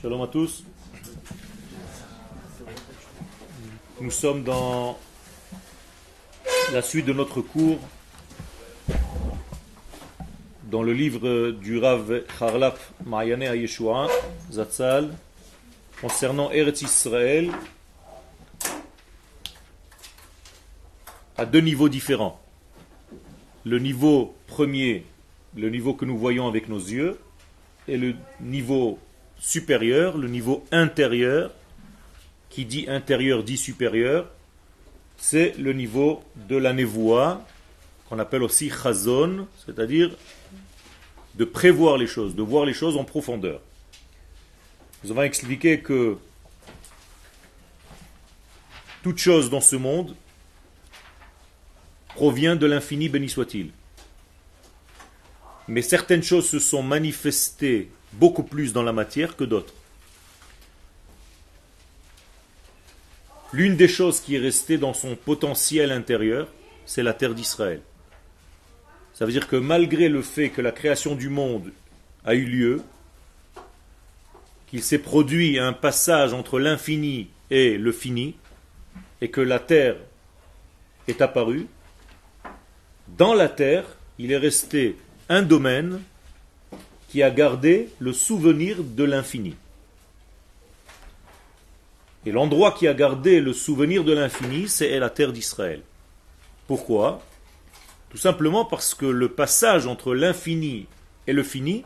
Shalom à tous. Nous sommes dans la suite de notre cours dans le livre du Rav Harlap Mayane Yeshua Zatzal concernant Eretz Israël à deux niveaux différents. Le niveau premier, le niveau que nous voyons avec nos yeux, et le niveau supérieur, le niveau intérieur, qui dit intérieur dit supérieur, c'est le niveau de la névoie, qu'on appelle aussi chazon, c'est-à-dire de prévoir les choses, de voir les choses en profondeur. Nous avons expliqué que toute chose dans ce monde provient de l'infini, béni soit-il. Mais certaines choses se sont manifestées beaucoup plus dans la matière que d'autres. L'une des choses qui est restée dans son potentiel intérieur, c'est la terre d'Israël. Ça veut dire que malgré le fait que la création du monde a eu lieu, qu'il s'est produit un passage entre l'infini et le fini, et que la terre est apparue, dans la terre, il est resté un domaine qui a gardé le souvenir de l'infini. Et l'endroit qui a gardé le souvenir de l'infini, c'est la terre d'Israël. Pourquoi? Tout simplement parce que le passage entre l'infini et le fini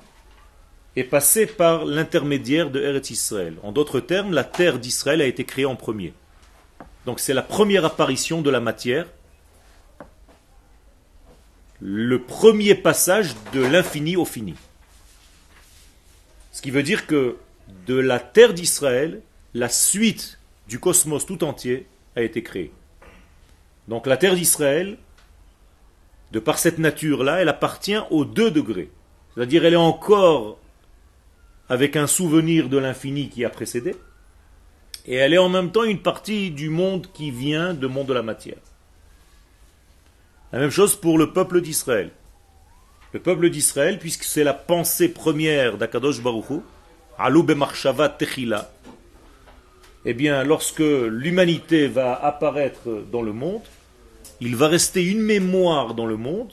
est passé par l'intermédiaire de Eretz Israël. En d'autres termes, la terre d'Israël a été créée en premier. Donc c'est la première apparition de la matière le premier passage de l'infini au fini. Ce qui veut dire que de la terre d'Israël, la suite du cosmos tout entier a été créée. Donc la terre d'Israël, de par cette nature-là, elle appartient aux deux degrés. C'est-à-dire elle est encore avec un souvenir de l'infini qui a précédé, et elle est en même temps une partie du monde qui vient du monde de la matière. La même chose pour le peuple d'Israël. Le peuple d'Israël, puisque c'est la pensée première d'Akadosh Baruchu, Alou Marshava Techila, eh bien, lorsque l'humanité va apparaître dans le monde, il va rester une mémoire dans le monde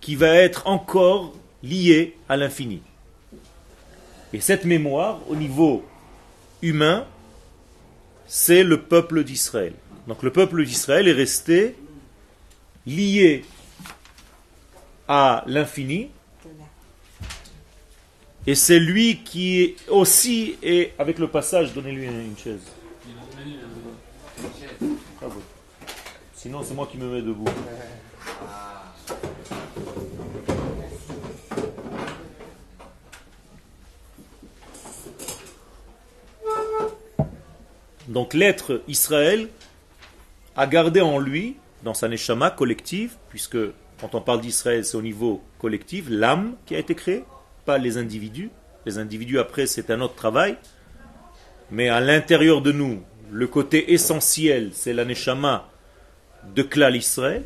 qui va être encore liée à l'infini. Et cette mémoire, au niveau humain, c'est le peuple d'Israël. Donc le peuple d'Israël est resté lié à l'infini. Et c'est lui qui aussi est, avec le passage, donnez-lui une chaise. Sinon, c'est moi qui me mets debout. Donc l'être Israël a gardé en lui, dans sa neshama collective, puisque quand on parle d'Israël, c'est au niveau collectif, l'âme qui a été créée, pas les individus. Les individus, après, c'est un autre travail. Mais à l'intérieur de nous, le côté essentiel, c'est la neshama de Klal Israël.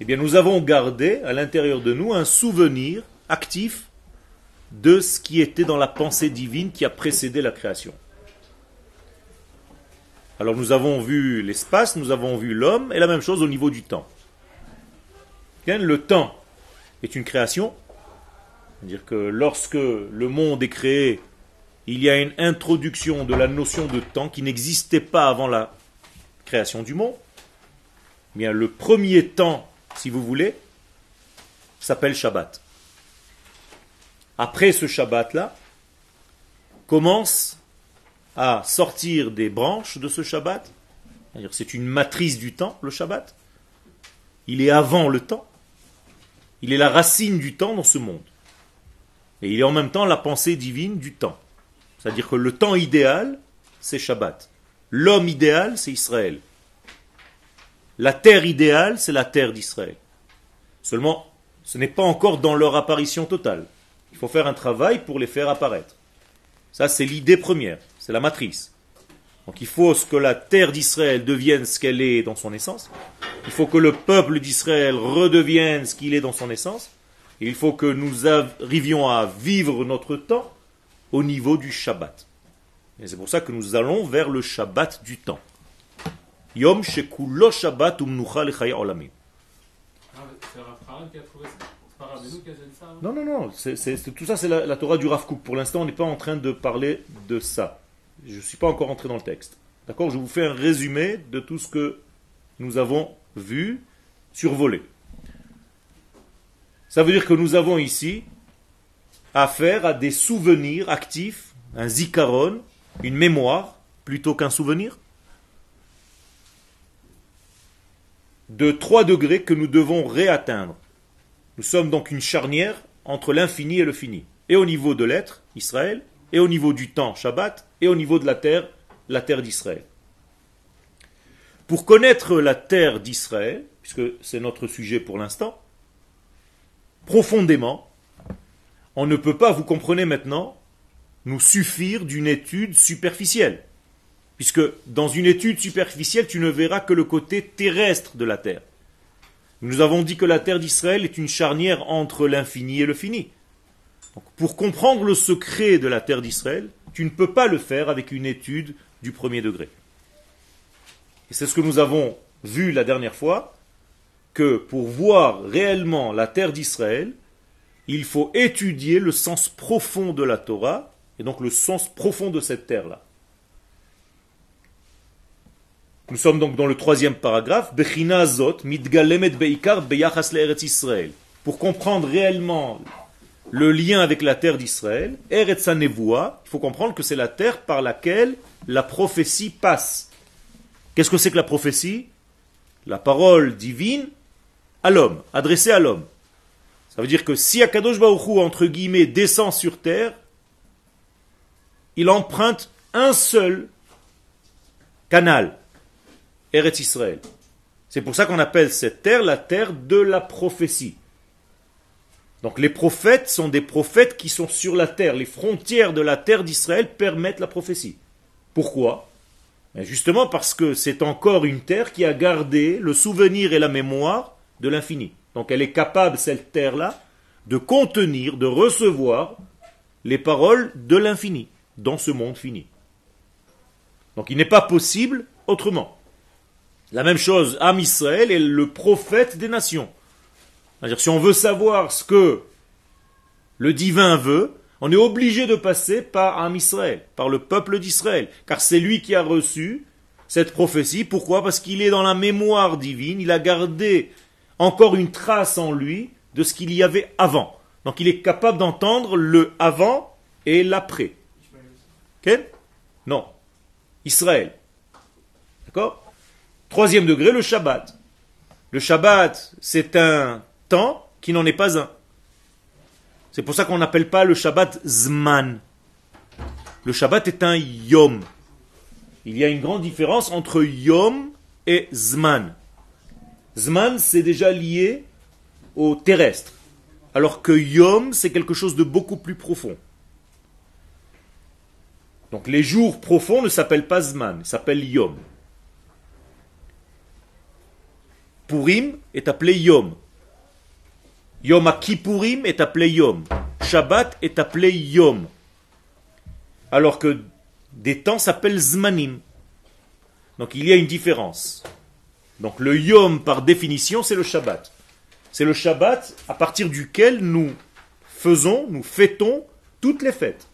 Eh bien, nous avons gardé à l'intérieur de nous un souvenir actif de ce qui était dans la pensée divine qui a précédé la création. Alors nous avons vu l'espace, nous avons vu l'homme, et la même chose au niveau du temps. Le temps est une création, c'est-à-dire que lorsque le monde est créé, il y a une introduction de la notion de temps qui n'existait pas avant la création du monde. Bien, le premier temps, si vous voulez, s'appelle Shabbat. Après ce Shabbat-là, commence à sortir des branches de ce Shabbat. C'est une matrice du temps, le Shabbat. Il est avant le temps. Il est la racine du temps dans ce monde. Et il est en même temps la pensée divine du temps. C'est-à-dire que le temps idéal, c'est Shabbat. L'homme idéal, c'est Israël. La terre idéale, c'est la terre d'Israël. Seulement, ce n'est pas encore dans leur apparition totale. Il faut faire un travail pour les faire apparaître. Ça, c'est l'idée première, c'est la matrice. Donc il faut que la terre d'Israël devienne ce qu'elle est dans son essence. Il faut que le peuple d'Israël redevienne ce qu'il est dans son essence. Il faut que nous arrivions à vivre notre temps au niveau du Shabbat. Et c'est pour ça que nous allons vers le Shabbat du temps. Yom Shekulo Shabbat Umnucha Lechaya Olamim. Non, non, non, c'est, tout ça c'est la, Torah du Rav Pour l'instant, on n'est pas en train de parler de ça. Je ne suis pas encore entré dans le texte. D'accord Je vous fais un résumé de tout ce que nous avons vu, survolé. Ça veut dire que nous avons ici affaire à des souvenirs actifs, un zikaron, une mémoire, plutôt qu'un souvenir, de trois degrés que nous devons réatteindre. Nous sommes donc une charnière entre l'infini et le fini. Et au niveau de l'être, Israël, et au niveau du temps, Shabbat, au niveau de la terre, la terre d'Israël. Pour connaître la terre d'Israël, puisque c'est notre sujet pour l'instant, profondément, on ne peut pas, vous comprenez maintenant, nous suffire d'une étude superficielle. Puisque dans une étude superficielle, tu ne verras que le côté terrestre de la terre. Nous avons dit que la terre d'Israël est une charnière entre l'infini et le fini. pour comprendre le secret de la terre d'Israël, tu ne peux pas le faire avec une étude du premier degré. Et c'est ce que nous avons vu la dernière fois, que pour voir réellement la terre d'Israël, il faut étudier le sens profond de la Torah, et donc le sens profond de cette terre-là. Nous sommes donc dans le troisième paragraphe, Pour comprendre réellement le lien avec la terre d'Israël, Eretz il faut comprendre que c'est la terre par laquelle la prophétie passe. Qu'est-ce que c'est que la prophétie? La parole divine à l'homme, adressée à l'homme. Ça veut dire que si Akadosh Baruch entre guillemets, descend sur terre, il emprunte un seul canal, Eretz Israël. C'est pour ça qu'on appelle cette terre la terre de la prophétie. Donc les prophètes sont des prophètes qui sont sur la terre. Les frontières de la terre d'Israël permettent la prophétie. Pourquoi? Ben, Justement parce que c'est encore une terre qui a gardé le souvenir et la mémoire de l'infini. Donc elle est capable, cette terre-là, de contenir, de recevoir les paroles de l'infini dans ce monde fini. Donc il n'est pas possible autrement. La même chose, Am Israël est le prophète des nations. C'est-à-dire, si on veut savoir ce que le divin veut, on est obligé de passer par Israël, par le peuple d'Israël, car c'est lui qui a reçu cette prophétie. Pourquoi? Parce qu'il est dans la mémoire divine, il a gardé encore une trace en lui de ce qu'il y avait avant. Donc il est capable d'entendre le avant et l'après. Quel Non. Israël. D'accord? Troisième degré, le Shabbat. Le Shabbat, c'est un qui n'en est pas un. C'est pour ça qu'on n'appelle pas le Shabbat Zman. Le Shabbat est un Yom. Il y a une grande différence entre Yom et Zman. Zman, c'est déjà lié au terrestre. Alors que Yom, c'est quelque chose de beaucoup plus profond. Donc les jours profonds ne s'appellent pas Zman, s'appellent Yom. Purim est appelé Yom. Yom Kippourim est appelé Yom. Shabbat est appelé Yom. Alors que des temps s'appellent Zmanim. Donc il y a une différence. Donc le Yom, par définition, c'est le Shabbat. C'est le Shabbat à partir duquel nous faisons, nous fêtons toutes les fêtes.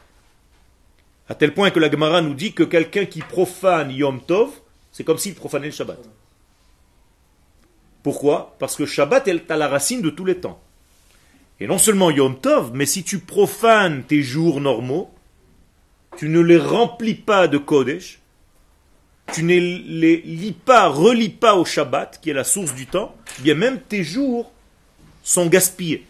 À tel point que la Gemara nous dit que quelqu'un qui profane Yom Tov, c'est comme s'il profanait le Shabbat. Pourquoi? Parce que Shabbat est à la racine de tous les temps. Et non seulement Yom Tov, mais si tu profanes tes jours normaux, tu ne les remplis pas de Kodesh, tu ne les lis pas, relis pas au Shabbat, qui est la source du temps, eh bien même tes jours sont gaspillés.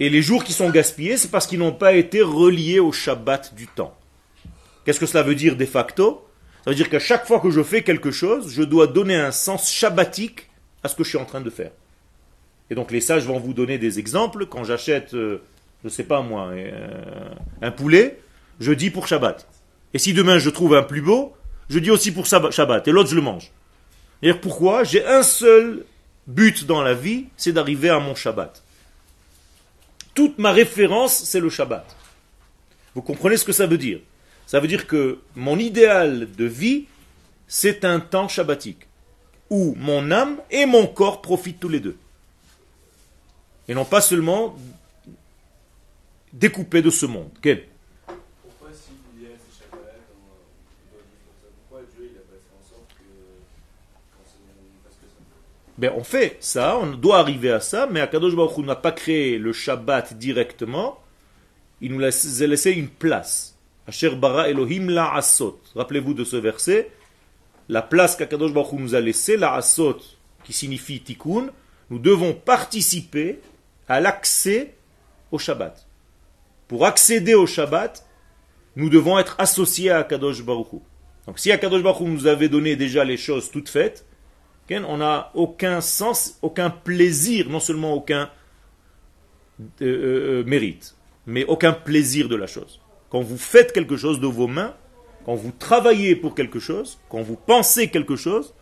Et les jours qui sont gaspillés, c'est parce qu'ils n'ont pas été reliés au Shabbat du temps. Qu'est-ce que cela veut dire de facto? Ça veut dire qu'à chaque fois que je fais quelque chose, je dois donner un sens shabbatique à ce que je suis en train de faire. Et donc les sages vont vous donner des exemples. Quand j'achète, euh, je ne sais pas moi, euh, un poulet, je dis pour Shabbat. Et si demain je trouve un plus beau, je dis aussi pour Shabbat. Et l'autre, je le mange. Et pourquoi? J'ai un seul but dans la vie, c'est d'arriver à mon Shabbat. Toute ma référence, c'est le Shabbat. Vous comprenez ce que ça veut dire? Ça veut dire que mon idéal de vie, c'est un temps shabbatique, où mon âme et mon corps profitent tous les deux. Et non pas seulement découpés de ce monde. Quel? Ben, on fait ça, on doit arriver à ça, mais Akadosh Baruch Hu n'a pas créé le Shabbat directement, il nous a laissé une place. Asher bara Elohim la asot. Rappelez-vous de ce verset, la place qu'Akadosh Baruch Hu nous a laissée, la asot, qui signifie tikkun, nous devons participer à l'accès au Shabbat. Pour accéder au Shabbat, nous devons être associés à Akadosh Baruch Hu. Donc si Akadosh Baruch Hu nous avait donné déjà les choses toutes faites, on n'a aucun sens, aucun plaisir, non seulement aucun euh, euh, mérite, mais aucun plaisir de la chose. Quand vous faites quelque chose de vos mains, quand vous travaillez pour quelque chose, quand vous pensez quelque chose,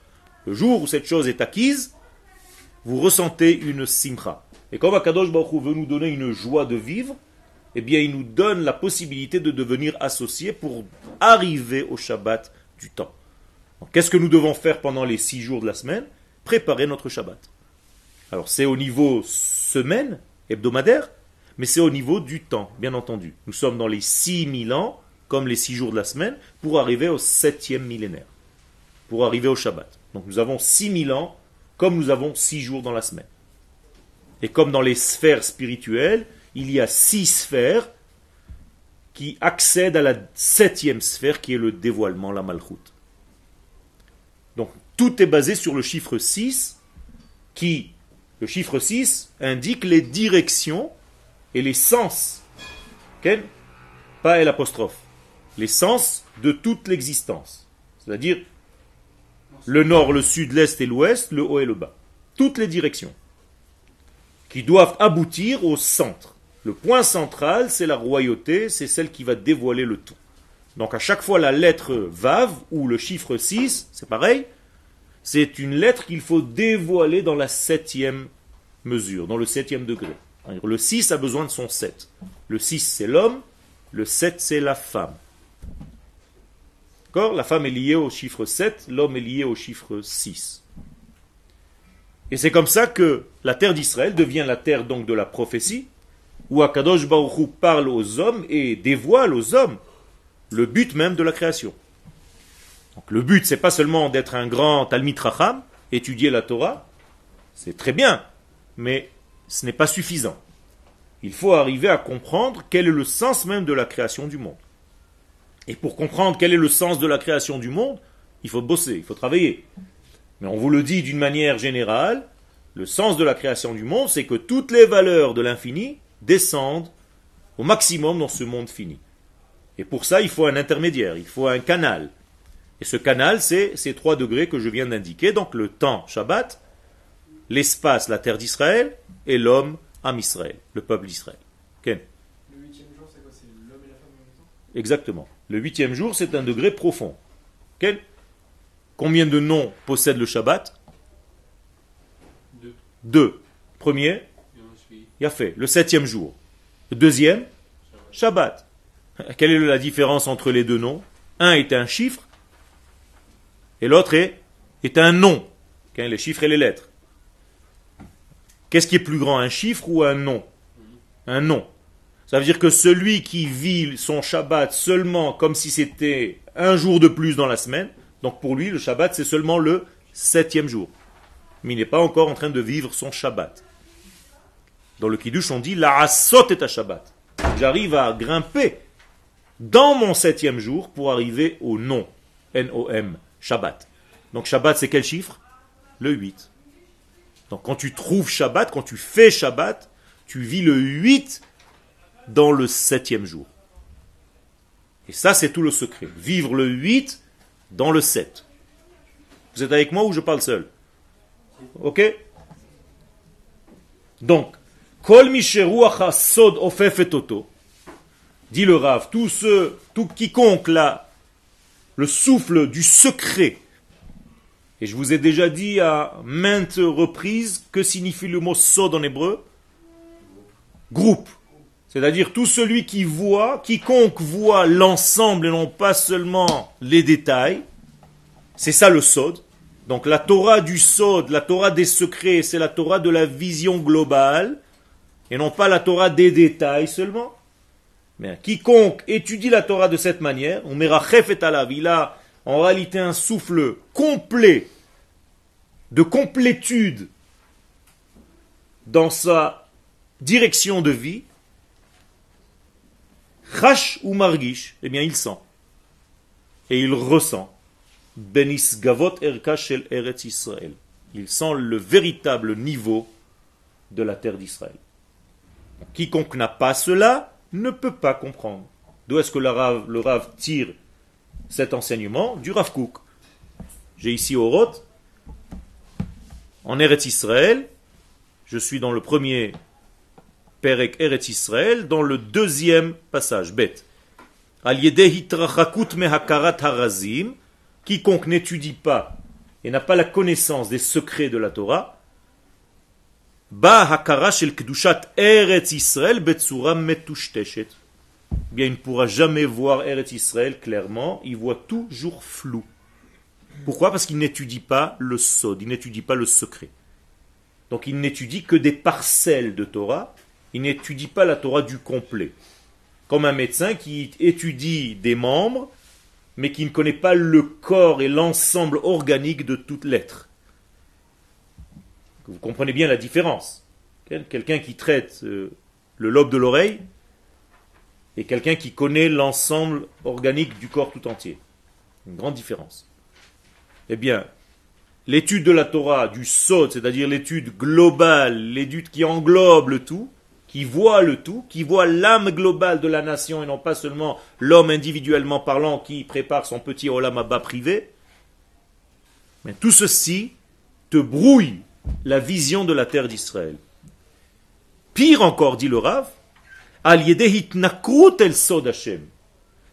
le jour où cette chose est acquise, vous ressentez une simcha. Et comme Akadosh Baruch veut nous donner une joie de vivre, eh bien il nous donne la possibilité de devenir associés pour arriver au Shabbat du temps. Qu'est-ce que nous devons faire pendant les six jours de la semaine? Préparer notre Shabbat. Alors c'est au niveau semaine, hebdomadaire, mais c'est au niveau du temps, bien entendu. Nous sommes dans les six mille ans, comme les six jours de la semaine, pour arriver au septième millénaire, pour arriver au Shabbat. Donc nous avons six mille ans, comme nous avons six jours dans la semaine. Et comme dans les sphères spirituelles, il y a six sphères qui accèdent à la septième sphère qui est le dévoilement, la malchoute. Donc tout est basé sur le chiffre 6 qui, le chiffre 6, indique les directions et les sens. Quel Pas l'apostrophe. Les sens de toute l'existence. C'est-à-dire le nord, le sud, l'est et l'ouest, le haut et le bas. Toutes les directions qui doivent aboutir au centre. Le point central, c'est la royauté, c'est celle qui va dévoiler le tout. Donc à chaque fois la lettre Vav ou le chiffre 6, c'est pareil, c'est une lettre qu'il faut dévoiler dans la septième mesure, dans le septième degré. Le 6 a besoin de son 7. Le 6 c'est l'homme, le 7 c'est la femme. D'accord? La femme est liée au chiffre 7, l'homme est lié au chiffre 6. Et c'est comme ça que la terre d'Israël devient la terre donc de la prophétie, où Akadosh Baruch parle aux hommes et dévoile aux hommes le but même de la création le but, c'est pas seulement d'être un grand Talmid Racham, étudier la Torah, c'est très bien, mais ce n'est pas suffisant. Il faut arriver à comprendre quel est le sens même de la création du monde. Et pour comprendre quel est le sens de la création du monde, il faut bosser, il faut travailler. Mais on vous le dit d'une manière générale, le sens de la création du monde, c'est que toutes les valeurs de l'infini descendent au maximum dans ce monde fini. Et pour ça, il faut un intermédiaire, il faut un canal. Et ce canal, c'est ces trois degrés que je viens d'indiquer, donc le temps, Shabbat, l'espace, la terre d'Israël, et l'homme, Am Israël, le peuple d'Israël. Le huitième jour, c'est quoi? C'est l'homme et la femme en même temps? Exactement. Le huitième jour, c'est un degré profond. Combien de noms possède le Shabbat Deux. Deux. Premier Il a fait. Le septième jour. Le deuxième Shabbat. Quelle est la différence entre les deux noms Un est un chiffre et l'autre est, est un nom, les chiffres et les lettres. Qu'est-ce qui est plus grand, un chiffre ou un nom Un nom. Ça veut dire que celui qui vit son Shabbat seulement comme si c'était un jour de plus dans la semaine, donc pour lui, le Shabbat, c'est seulement le septième jour. Mais il n'est pas encore en train de vivre son Shabbat. Dans le Kiddush, on dit La asot est à Shabbat. J'arrive à grimper dans mon septième jour pour arriver au nom. N-O-M. Shabbat. Donc Shabbat, c'est quel chiffre? Le 8. Donc quand tu trouves Shabbat, quand tu fais Shabbat, tu vis le 8 dans le septième jour. Et ça, c'est tout le secret. Vivre le 8 dans le 7. Vous êtes avec moi ou je parle seul? Ok? Donc, Kol Sod dit le Rav, tout ce, tout quiconque là le souffle du secret Et je vous ai déjà dit à maintes reprises que signifie le mot sod en hébreu Groupe. C'est-à-dire tout celui qui voit, quiconque voit l'ensemble et non pas seulement les détails, c'est ça le sod. Donc la Torah du sod, la Torah des secrets, c'est la Torah de la vision globale, et non pas la Torah des détails seulement. Mais quiconque étudie la Torah de cette manière, on mettra et alav, il a en réalité un souffle complet, de complétude dans sa direction de vie, Chash ou Margish, eh bien il sent. Et il ressent. Benis Gavot Erka Shel Eretz Israël. Il sent le véritable niveau de la terre d'Israël. Quiconque n'a pas cela ne peut pas comprendre. D'où est-ce que le Rav, tire cet enseignement Du Rav Kook. J'ai ici au Roth, en Eretz Israël, je suis dans le premier Perek Eretz Israël, dans le deuxième passage, bête. harazim, quiconque n'étudie pas et n'a pas la connaissance des secrets de la Torah, ba hakara shel kedushat Eretz Israël metushteshet. Bien, il ne pourra jamais voir Eretz Israël clairement, il voit toujours flou. Pourquoi? Parce qu'il n'étudie pas le sod, il n'étudie pas le secret. Donc il n'étudie que des parcelles de Torah, il n'étudie pas la Torah du complet. Comme un médecin qui étudie des membres, mais qui ne connaît pas le corps et l'ensemble organique de toute l'être. Vous comprenez bien la différence. Quelqu'un qui traite euh, le lobe de l'oreille et quelqu'un qui connaît l'ensemble organique du corps tout entier. Une grande différence. Eh bien, l'étude de la Torah, du Sod, c'est-à-dire l'étude globale, l'étude qui englobe le tout, qui voit le tout, qui voit l'âme globale de la nation et non pas seulement l'homme individuellement parlant qui prépare son petit olamaba privé, mais tout ceci te brouille la vision de la terre d'Israël. Pire encore, dit le Rav,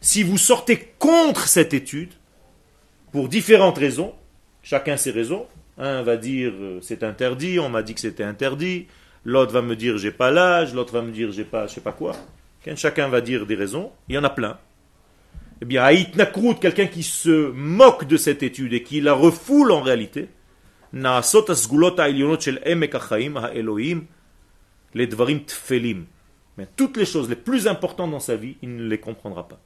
Si vous sortez contre cette étude, pour différentes raisons, chacun ses raisons, un va dire euh, c'est interdit, on m'a dit que c'était interdit, l'autre va me dire j'ai pas l'âge, l'autre va me dire j'ai pas je sais pas quoi. Chacun va dire des raisons, il y en a plein. Eh bien, Haït Nakrout, quelqu'un qui se moque de cette étude et qui la refoule en réalité, mais toutes les choses les plus importantes dans sa vie, il ne les comprendra pas.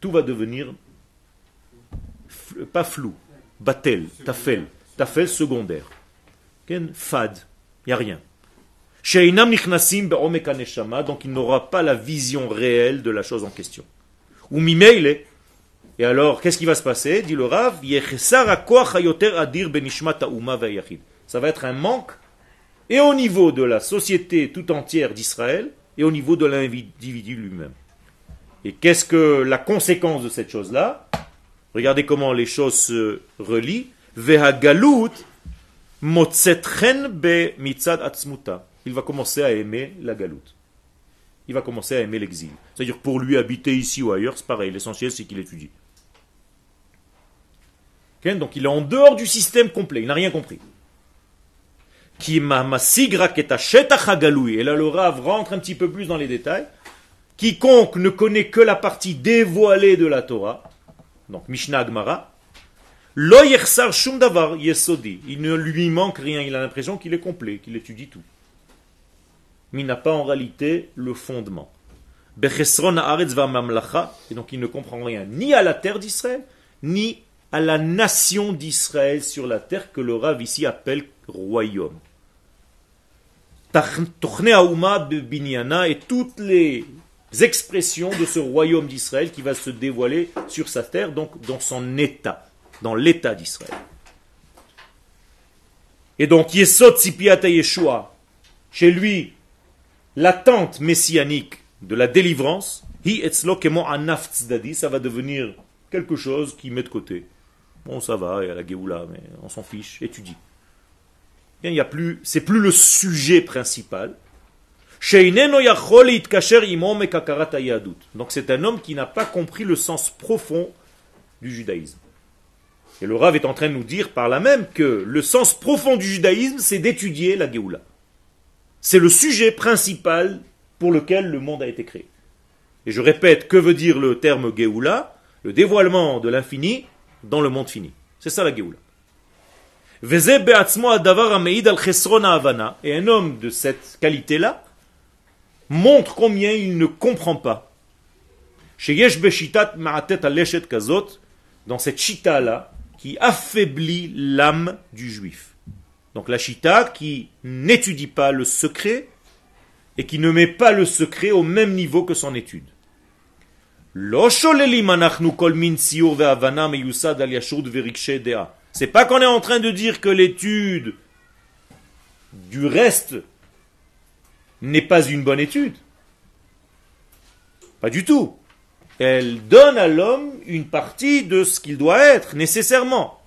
Tout va devenir pas flou, batel, tafel, tafel secondaire. Fad, il n'y a rien donc il n'aura pas la vision réelle de la chose en question. Ou mimeile, et alors qu'est-ce qui va se passer? Dit le Rav, ça va être un manque, et au niveau de la société tout entière d'Israël, et au niveau de l'individu lui-même. Et qu'est-ce que la conséquence de cette chose-là? Regardez comment les choses se relient. Vehagalut be mitzad atzmuta il va commencer à aimer la galoute. Il va commencer à aimer l'exil. C'est-à-dire pour lui habiter ici ou ailleurs, c'est pareil. L'essentiel, c'est qu'il étudie. Donc il est en dehors du système complet. Il n'a rien compris. Et là, le Rav rentre un petit peu plus dans les détails. Quiconque ne connaît que la partie dévoilée de la Torah, donc Mishnah Agmara, il ne lui manque rien. Il a l'impression qu'il est complet, qu'il étudie tout mais il n'a pas en réalité le fondement. Et donc il ne comprend rien ni à la terre d'Israël, ni à la nation d'Israël sur la terre que le Rav ici appelle royaume. Et toutes les expressions de ce royaume d'Israël qui va se dévoiler sur sa terre, donc dans son état, dans l'état d'Israël. Et donc, Yeshua, chez lui, l'attente messianique de la délivrance, ça va devenir quelque chose qui met de côté. Bon, ça va, il y a la Géoula, mais on s'en fiche, étudie. Il y a plus, c'est plus le sujet principal. Donc c'est un homme qui n'a pas compris le sens profond du judaïsme. Et le Rav est en train de nous dire par là même que le sens profond du judaïsme, c'est d'étudier la Géoula. C'est le sujet principal pour lequel le monde a été créé. Et je répète, que veut dire le terme Géoula? Le dévoilement de l'infini dans le monde fini. C'est ça la Géoula. Et un homme de cette qualité-là montre combien il ne comprend pas. Dans cette chita-là, qui affaiblit l'âme du juif. Donc la chita qui n'étudie pas le secret et qui ne met pas le secret au même niveau que son étude. C'est pas qu'on est en train de dire que l'étude du reste n'est pas une bonne étude. Pas du tout. Elle donne à l'homme une partie de ce qu'il doit être, nécessairement.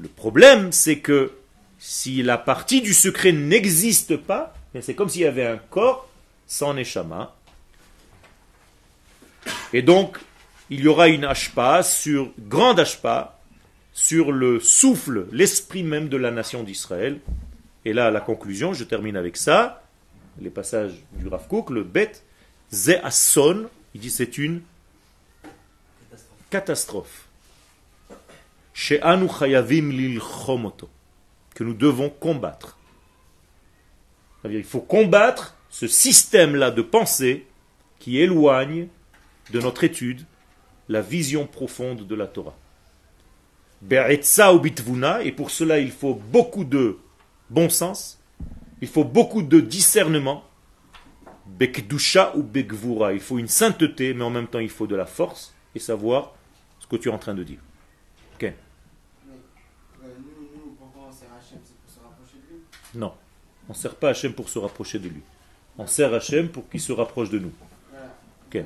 Le problème, c'est que si la partie du secret n'existe pas, c'est comme s'il y avait un corps sans neshama. Et donc, il y aura une ashpa sur, grande ashpa, sur le souffle, l'esprit même de la nation d'Israël. Et là, la conclusion, je termine avec ça, les passages du Rav Kook, le bet, ze asson, il dit c'est une catastrophe. Chez Anu Chayavim lil que nous devons combattre. Il faut combattre ce système-là de pensée qui éloigne de notre étude la vision profonde de la Torah et pour cela il faut beaucoup de bon sens, il faut beaucoup de discernement, bekdusha ou bekvura, il faut une sainteté, mais en même temps il faut de la force et savoir ce que tu es en train de dire. Ok Non, on ne sert pas Hachem pour se rapprocher de lui. On sert Hachem pour qu'il se rapproche de nous. Ok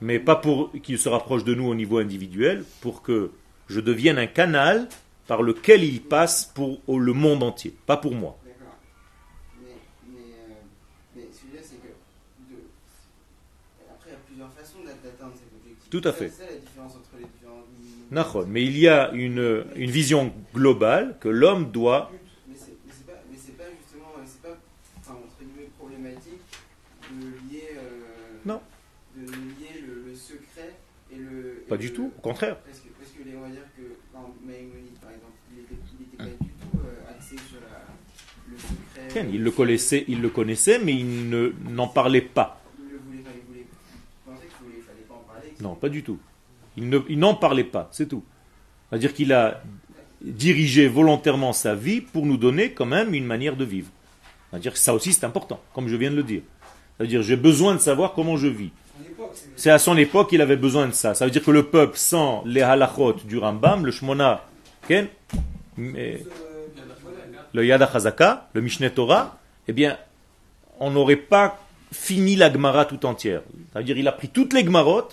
mais pas pour qu'il se rapproche de nous au niveau individuel, pour que je devienne un canal par lequel il passe pour le monde entier, pas pour moi. D'accord. Mais, mais, mais ce que je veux dire, c'est que de... après, il y a plusieurs façons d'atteindre cet objectif. Tout à fait. Ça la différence entre les différents. Nachon. Mais il y a une, une vision globale que l'homme doit. Mais c'est pas, mais pas justement, c'est pas, enfin, entre guillemets, problématique de lier, euh, Non, de lier le, le secret et le. pas et du le- tout, au contraire. Parce que, parce que les, on va dire que, par exemple, Maïmonide, par exemple, il était, il était pas du tout euh, axé sur la, le secret. Il le connaissait, il le connaissait, mais il ne- n'en parlait pas. Il le voulait pas, il voulait. Qu'il voulait, fallait pas en parler. Non, pas du tout. Il ne- il n'en parlait pas, c'est tout. C'est-à-dire qu'il a dirigé volontairement sa vie pour nous donner quand même une manière de vivre. C'est-à-dire que ça aussi c'est important, comme je viens de le dire. C'est-à-dire j'ai besoin de savoir comment je vis. C'est à son époque qu'il avait besoin de ça. Ça veut dire que le peuple, sans les halachot du Rambam, le Shmona, Ken, le Yad HaChazaka, le Mishneh Torah, eh bien, on n'aurait pas fini la Gemara tout entière. C'est-à-dire il a pris toutes les Gemarot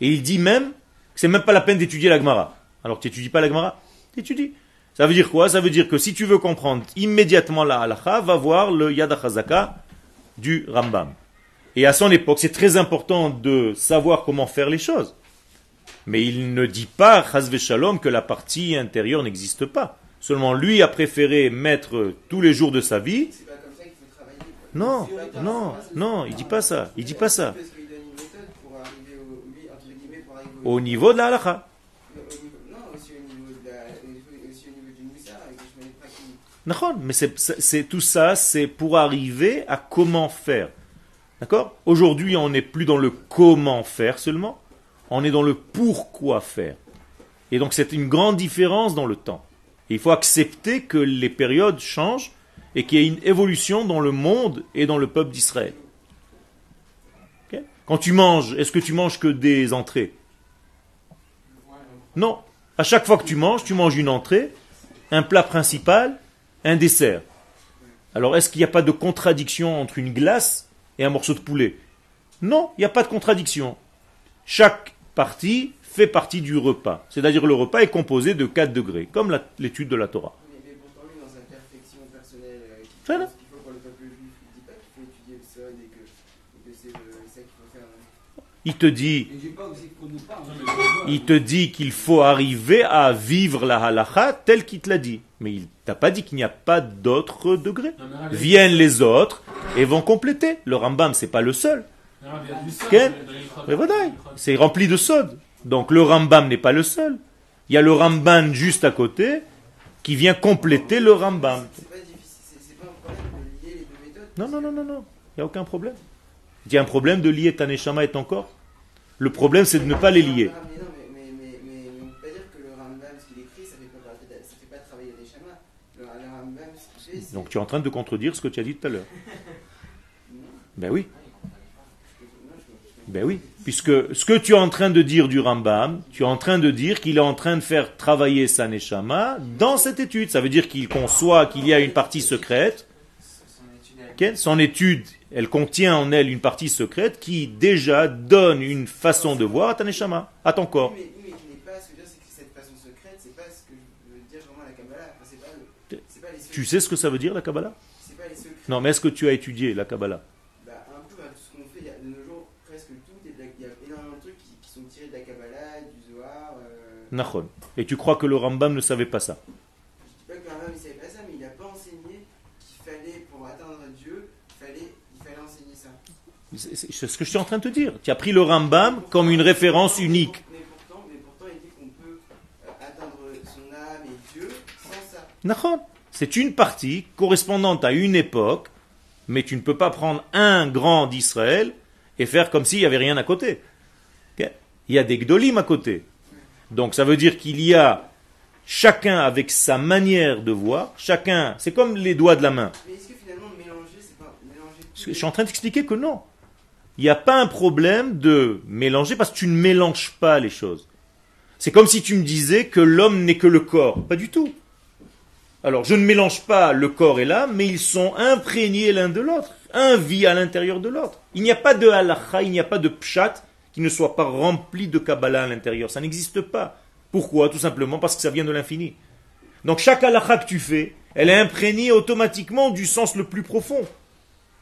et il dit même c'est même pas la peine d'étudier la Gemara. Alors tu n'étudies pas la Gemara Tu étudies. Ça veut dire quoi? Ça veut dire que si tu veux comprendre immédiatement la halacha, va voir le Yad HaChazaka du Rambam. Et à son époque, c'est très important de savoir comment faire les choses. Mais il ne dit pas, Chazve Shalom, que la partie intérieure n'existe pas. Seulement lui a préféré mettre tous les jours de sa vie. Non, non, non, il dit pas ça. Il dit pas ça. Parce qu'il donne une méthode pour arriver au, lui, entre guillemets, pour arriver Au niveau de la halakha. Mais c'est, tout ça, c'est pour arriver à comment faire. D'accord Aujourd'hui, on n'est plus dans le comment faire seulement, on est dans le pourquoi faire. Et donc, c'est une grande différence dans le temps. Et il faut accepter que les périodes changent et qu'il y a une évolution dans le monde et dans le peuple d'Israël. Quand tu manges, est-ce que tu manges que des entrées? Non. À chaque fois que tu manges, tu manges une entrée, un plat principal, un dessert. Alors, est-ce qu'il n'y a pas de contradiction entre une glace et un morceau de poulet? Non, il n'y a pas de contradiction. Chaque partie fait partie du repas. C'est-à-dire le repas est composé de 4 degrés, comme l'étude de la Torah. Mais, mais pourtant, lui, dans sa perfection personnelle, euh, qu'il Voilà. pense qu'il faut pour le peuple juif, il dit pas qu'il faut étudier le sol et que, et que c'est le- ça qu'il faut faire. hein. Il te dit, il te qu'il faut arriver à vivre la halakha tel qu'il te l'a dit. Mais il t'a pas dit qu'il n'y a pas d'autres degrés. Viennent les autres et vont compléter. Le Rambam, c'est pas le seul. c'est rempli de sod. Donc le Rambam n'est pas le seul. Il y a le Ramban juste à côté qui vient compléter le Rambam. C'est pas difficile, c'est c'est pas un problème de lier les deux méthodes. Non, non, non, non, non. Il n'y a aucun problème. Il y a un problème de lier ta neshama et ton corps. Le problème, c'est de ne pas les lier. Donc tu es en train de contredire ce que tu as dit tout à l'heure. Ben oui, ben oui. Puisque ce que tu es en train de dire du Rambam, tu es en train de dire qu'il est en train de faire travailler sa neshama dans cette étude. Ça veut dire qu'il conçoit qu'il y a une partie secrète. Son étude, elle contient en elle une partie secrète qui déjà donne une façon de voir à ta neshama, à ton corps. Oui, mais, oui, mais pas, ce que je veux dire, c'est que cette façon secrète, c'est pas ce que je veux dire vraiment la Kabbalah. Enfin, c'est pas, le, c'est pas les secrets. Tu sais ce que ça veut dire la Kabbalah? Pas les secrets. Non, mais est-ce que tu as étudié la Kabbalah? Bah, un peu, bah, tout ce qu'on fait, il y a, de nos jours, presque tout, il y a énormément de trucs qui, qui sont tirés de la Kabbalah, du Zohar. Euh. Et tu crois que le Rambam ne savait pas ça je dis pas que le Rambam, il savait pas ça, mais il n'a pas enseigné qu'il fallait, pour atteindre Dieu, il fallait, il fallait enseigner ça. C'est ce que je suis en train de te dire. Tu as pris le Rambam comme une référence unique. Mais pourtant, mais pourtant il dit qu'on peut euh, atteindre son âme et Dieu sans ça. Nachon. C'est une partie correspondante à une époque, mais tu ne peux pas prendre un grand d'Israël et faire comme s'il n'y avait rien à côté. Il y a des gdolim à côté. Donc ça veut dire qu'il y a chacun avec sa manière de voir, chacun, c'est comme les doigts de la main. Mais est-ce que finalement mélanger, c'est pas mélanger Je suis en train d'expliquer que non. Il n'y a pas un problème de mélanger parce que tu ne mélanges pas les choses. C'est comme si tu me disais que l'homme n'est que le corps. Pas du tout. Alors, je ne mélange pas le corps et l'âme, mais ils sont imprégnés l'un de l'autre. Un vit à l'intérieur de l'autre. Il n'y a pas de halakha, il n'y a pas de pshat qui ne soit pas rempli de Kabbalah à l'intérieur. Ça n'existe pas. Pourquoi? Tout simplement parce que ça vient de l'infini. Donc chaque halakha que tu fais, elle est imprégnée automatiquement du sens le plus profond.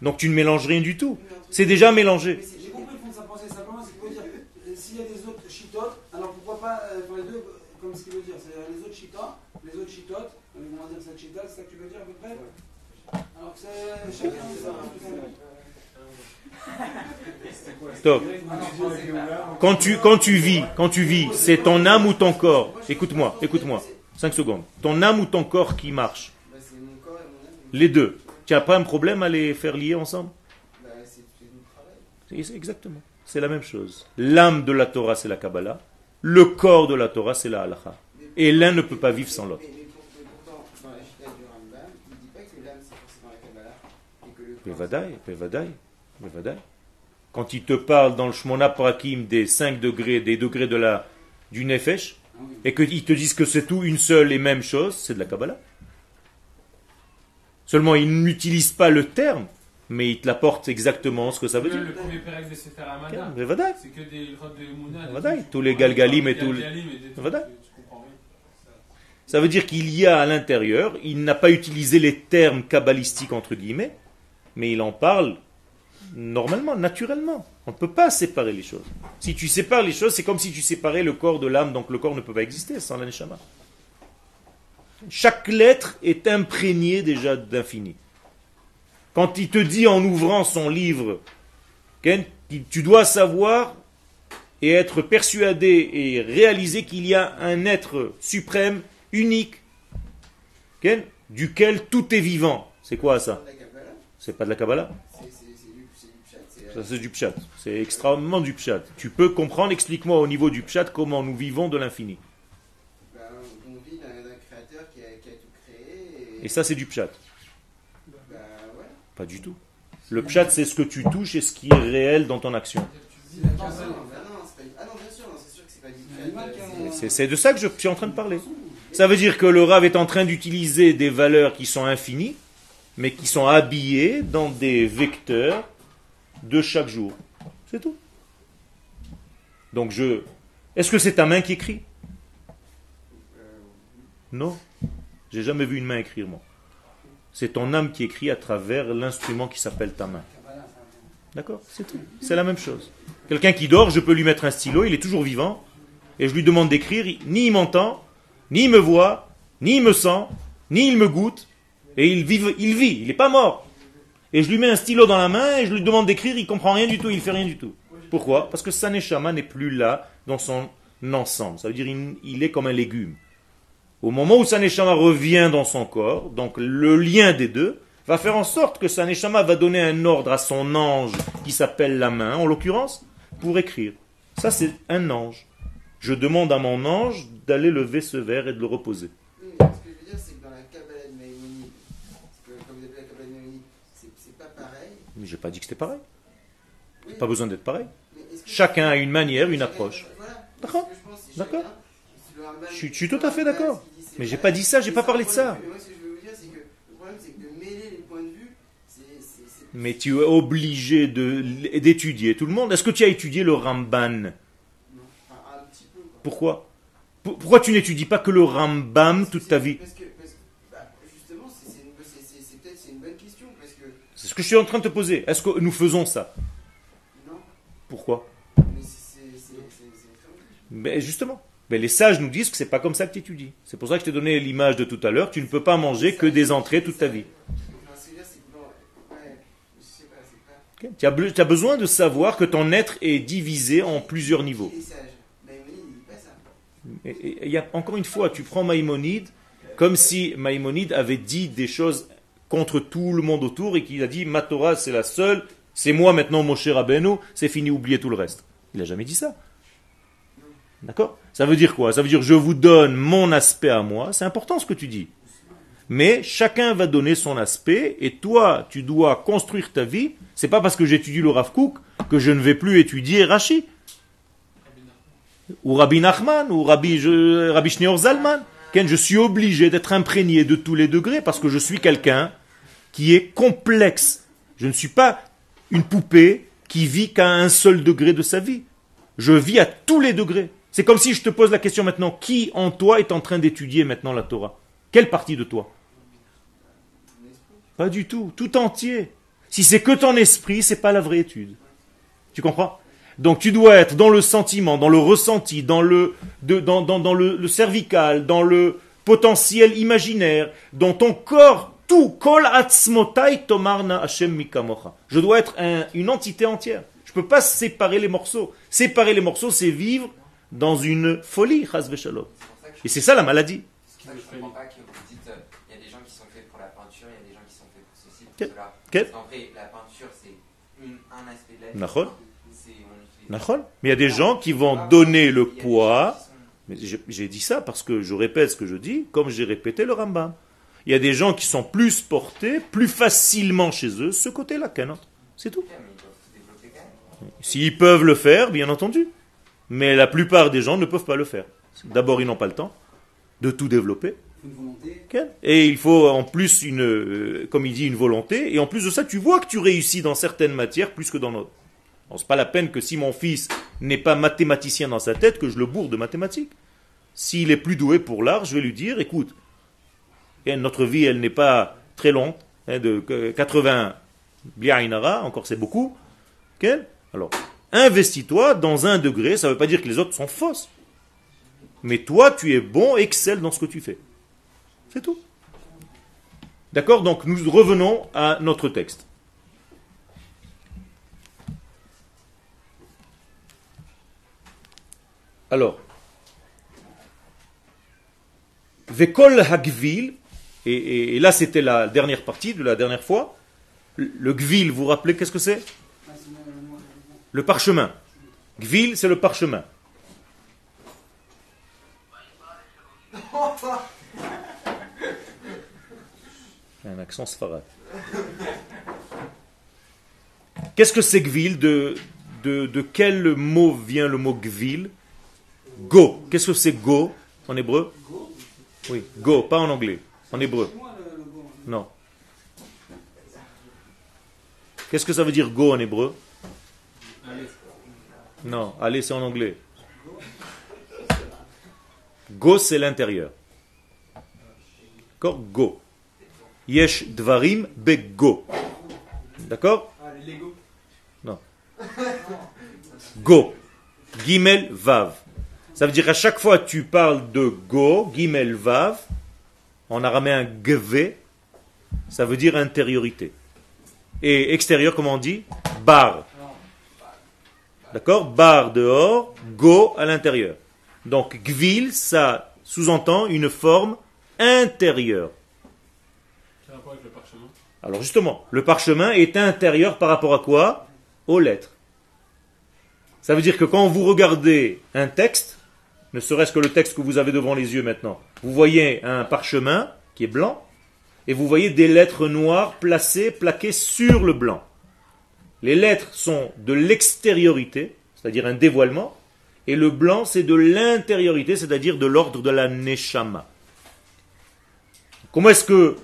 Donc tu ne mélanges rien du tout. C'est déjà mélangé. C'est- J'ai compris le fond de sa pensée, simplement ce qu'il veut dire. euh, S'il y a des autres chitotes, alors pourquoi pas euh, faire les deux euh, comme ce qu'il veut dire C'est-à-dire les autres chitas, les autres chitotes, euh, on va dire cette chita, c'est ça que tu veux dire à peu près Alors que c'est chacun ça. Stop. Quand tu, quand tu vis, quand tu vis, c'est ton âme ou ton corps? Écoute-moi, écoute-moi. 5 secondes. Ton âme ou ton corps qui marche? Bah, c'est mon corps et mon âme. Les deux. Tu n'as pas un problème à les faire lier ensemble? Bah, c'est Exactement. C'est la même chose. L'âme de la Torah, c'est la Kabbalah. Le corps de la Torah, c'est la Halacha. Et l'un ne peut pas vivre sans l'autre. Quand il te parle dans le Shmona Prakim des 5 degrés, des degrés de la, du Nefesh, Ah et qu'ils te disent que c'est tout une seule et même chose, c'est de la Kabbalah. Seulement, ils n'utilisent pas le terme, mais ils te l'apportent exactement ce que ça veut dire. le premier pérec de Sefer c'est que des de Mouna. Tous les Galgalim et tout. Ça veut dire qu'il y a à l'intérieur, il n'a pas utilisé les termes kabbalistiques entre guillemets, mais il en parle normalement, naturellement. On ne peut pas séparer les choses. Si tu sépares les choses, c'est comme si tu séparais le corps de l'âme, donc le corps ne peut pas exister sans la neshama. Chaque lettre est imprégnée déjà d'infini. Quand il te dit en ouvrant son livre, tu dois savoir et être persuadé et réaliser qu'il y a un être suprême, unique, duquel tout est vivant. C'est quoi ça? C'est pas de la Kabbalah? Ça c'est du pshat. C'est extrêmement du pshat. Tu peux comprendre, explique-moi au niveau du pshat comment nous vivons de l'infini. bah, on vit d'un d'un créateur qui a, qui a tout créé. Et, ça c'est du pshat. bah ouais. Pas du tout. Le pshat c'est ce que tu touches et ce qui est réel dans ton action. C'est de ça que je suis en train de parler. Ça veut dire que le Rav est en train d'utiliser des valeurs qui sont infinies, mais qui sont habillées dans des vecteurs de chaque jour. C'est tout. Donc je... Est-ce que c'est ta main qui écrit? Euh, Non. J'ai jamais vu une main écrire, moi. C'est ton âme qui écrit à travers l'instrument qui s'appelle ta main. D'accord? C'est tout. C'est la même chose. Quelqu'un qui dort, je peux lui mettre un stylo, il est toujours vivant, et je lui demande d'écrire, ni il m'entend, ni il me voit, ni il me sent, ni il me goûte, et il vit, il vit, il n'est pas mort. Et je lui mets un stylo dans la main et je lui demande d'écrire, il comprend rien du tout, il fait rien du tout. Pourquoi? Parce que sa neshama n'est plus là dans son ensemble. Ça veut dire il, il est comme un légume. Au moment où sa neshama revient dans son corps, donc le lien des deux, va faire en sorte que sa neshama va donner un ordre à son ange qui s'appelle la main, en l'occurrence, pour écrire. Ça, c'est un ange. Je demande à mon ange d'aller lever ce verre et de le reposer. Oui, mais ce que je veux dire, c'est que dans la Kabbalah de Maïmonide, parce que comme vous appelez la Kabbalah de Maïmonide, c'est pas pareil. Mais j'ai pas dit que c'était pareil. Oui, Pas besoin d'être pareil. Chacun a une manière, une approche. Voilà. D'accord. D'accord. Je suis- je suis tout à fait d'accord. Mais j'ai pas dit ça, j'ai pas parlé de ça. Mais tu es obligé de- d'étudier tout le monde. Est-ce que tu as étudié le Ramban? Non. Enfin, un petit peu, quoi. Pourquoi? Pour- Pourquoi tu n'étudies pas que le Rambam toute ta vie? c'est ce que je suis en train de te poser. Est-ce que nous faisons ça? Non, Pourquoi? Mais justement. Ben les sages nous disent que c'est pas comme ça que tu étudies. C'est pour ça que je t'ai donné l'image de tout à l'heure. Tu ne peux pas manger que des entrées toute ta vie. Tu, as, besoin de savoir que ton être est divisé en plusieurs niveaux. Et- encore une fois, tu prends Maïmonide comme si Maïmonide avait dit des choses contre tout le monde autour et qu'il a dit Ma Torah c'est la seule, c'est moi maintenant mon cher Rabbeinu, c'est fini, oubliez tout le reste. Il n'a jamais dit ça. D'accord? Ça veut dire quoi? Ça veut dire je vous donne mon aspect à moi, c'est important ce que tu dis. Mais chacun va donner son aspect et toi, tu dois construire ta vie. C'est pas parce que j'étudie le Rav que je ne vais plus étudier Rashi ou Rabbi Nachman, ou Rabbi, Rabbi Shneor Zalman. Ken, je suis obligé d'être imprégné de tous les degrés parce que je suis quelqu'un qui est complexe. Je ne suis pas une poupée qui vit qu'à un seul degré de sa vie. Je vis à tous les degrés. C'est comme si je te pose la question maintenant, qui en toi est en train d'étudier maintenant la Torah? Quelle partie de toi? Pas du tout, tout entier. Si c'est que ton esprit, c'est pas la vraie étude. Tu comprends? Donc tu dois être dans le sentiment, dans le ressenti, dans le, de- dans, dans- dans le, cervical, dans le potentiel imaginaire, dans ton corps, tout. Kol atzmotai tomarna Hashem. Je dois être un- une entité entière. Je ne peux pas séparer les morceaux. Séparer les morceaux, c'est vivre dans une folie, Et c'est ça la maladie. C'est pour ça que je comprends pas que vous dites euh, il y a des gens qui sont faits pour la peinture, il y a des gens qui sont faits pour ceci, pour cela. Parce qu'en vrai, la peinture, c'est un aspect de la vie. Mais il y a des gens qui vont donner le poids Mais j'ai dit ça parce que je répète ce que je dis, comme j'ai répété le Rambam. Il y a des gens qui sont plus portés, plus facilement chez eux, ce côté-là qu'un autre. C'est tout. S'ils peuvent le faire, bien entendu. Mais la plupart des gens ne peuvent pas le faire. D'abord, ils n'ont pas le temps de tout développer. Une volonté. Ok Et il faut en plus une, euh, comme il dit, une volonté. Et en plus de ça, tu vois que tu réussis dans certaines matières plus que dans d'autres. C'est pas la peine que si mon fils n'est pas mathématicien dans sa tête, que je le bourre de mathématiques. S'il est plus doué pour l'art, je vais lui dire, écoute, notre vie, elle n'est pas très longue, hein, de que- 80 biainara, encore c'est beaucoup. Alors, investis-toi dans un degré, ça ne veut pas dire que les autres sont fausses. Mais toi, tu es bon, excelle dans ce que tu fais. C'est tout. D'accord? Donc nous revenons à notre texte. Alors, Vekol Hagvil, et, là c'était la dernière partie de la dernière fois. Le le Gvil, vous vous rappelez qu'est-ce que c'est Ah, sinon, euh, moi, Le parchemin. Gvil, c'est le parchemin. Un accent sfarad. Qu'est-ce que c'est Gvil de, de, de quel mot vient le mot Gvil Go. Qu'est-ce que c'est Go en hébreu? Oui, Go, pas en anglais, en hébreu. Non. Qu'est-ce que ça veut dire Go en hébreu? Non, allez, c'est en anglais. Go, c'est l'intérieur. D'accord? Go. Yesh dvarim be go. D'accord? Non. Go. Gimel Vav. Ça veut dire à chaque fois que tu parles de Go, Gimel Vav, en araméen Gve, ça veut dire intériorité. Et extérieur, comment on dit? Bar. D'accord Bar dehors, Go à l'intérieur. Donc Gvil, ça sous-entend une forme intérieure. Quel rapport avec le parchemin? Alors justement, le parchemin est intérieur par rapport à quoi? Aux lettres. Ça veut dire que quand vous regardez un texte, ne serait-ce que le texte que vous avez devant les yeux maintenant, vous voyez un parchemin qui est blanc, et vous voyez des lettres noires placées, plaquées sur le blanc. Les lettres sont de l'extériorité, c'est-à-dire un dévoilement, et le blanc c'est de l'intériorité, c'est-à-dire de l'ordre de la neshama. Comment est-ce que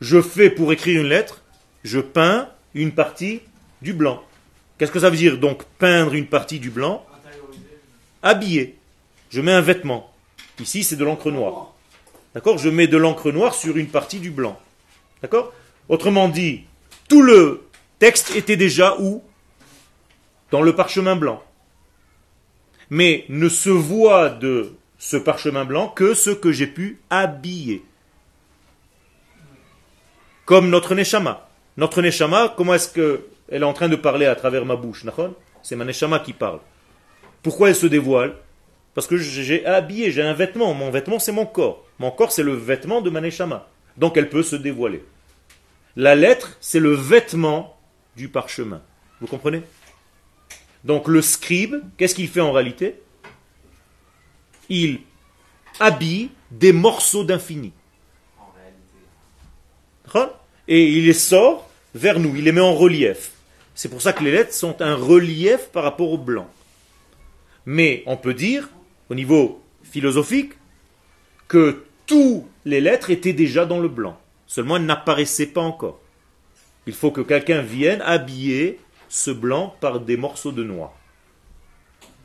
je fais pour écrire une lettre? Je peins une partie du blanc. Qu'est-ce que ça veut dire? Donc peindre une partie du blanc Habiller. Je mets un vêtement. Ici, c'est de l'encre noire. D'accord? Je mets de l'encre noire sur une partie du blanc. D'accord? Autrement dit, tout le texte était déjà où Dans le parchemin blanc. Mais ne se voit de ce parchemin blanc que ce que j'ai pu habiller. Comme notre Neshama. Notre Neshama, comment est-ce qu'elle est en train de parler à travers ma bouche C'est ma Neshama qui parle. Pourquoi elle se dévoile? Parce que j'ai habillé, j'ai un vêtement. Mon vêtement, c'est mon corps. Mon corps, c'est le vêtement de ma Neshama. Donc elle peut se dévoiler. La lettre, c'est le vêtement du parchemin. Vous comprenez? Donc le scribe, qu'est-ce qu'il fait en réalité? Il habille des morceaux d'infini. Et il les sort vers nous, il les met en relief. C'est pour ça que les lettres sont un relief par rapport au blanc. Mais on peut dire, au niveau philosophique, que toutes les lettres étaient déjà dans le blanc. Seulement elles n'apparaissaient pas encore. Il faut que quelqu'un vienne habiller ce blanc par des morceaux de noir.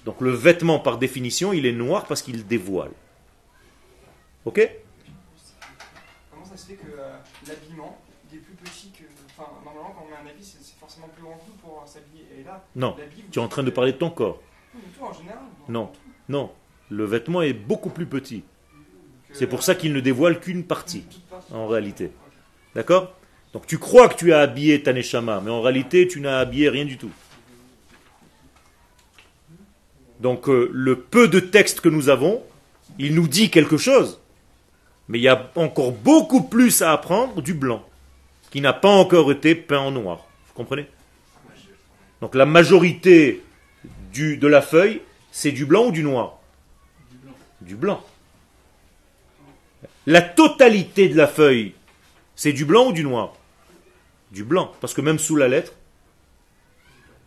Donc le vêtement, par définition, il est noir parce qu'il dévoile. Ok? Comment ça se fait que euh, l'habillement il est plus petit que. Enfin, normalement, quand on met un habit, c'est forcément plus grand que nous pour euh, s'habiller. Et là, Non, tu es en train de parler de ton corps. Mais tout en général. Non, non. Le vêtement est beaucoup plus petit. C'est pour ça qu'il ne dévoile qu'une partie, en réalité. D'accord? Donc tu crois que tu as habillé ta neshama, mais en réalité tu n'as habillé rien du tout. Donc euh, le peu de texte que nous avons, il nous dit quelque chose, mais il y a encore beaucoup plus à apprendre du blanc, qui n'a pas encore été peint en noir. Vous comprenez? Donc la majorité de la feuille, c'est du blanc ou du noir? Du blanc. La totalité de la feuille, c'est du blanc ou du noir? Du blanc. Parce que même sous la lettre,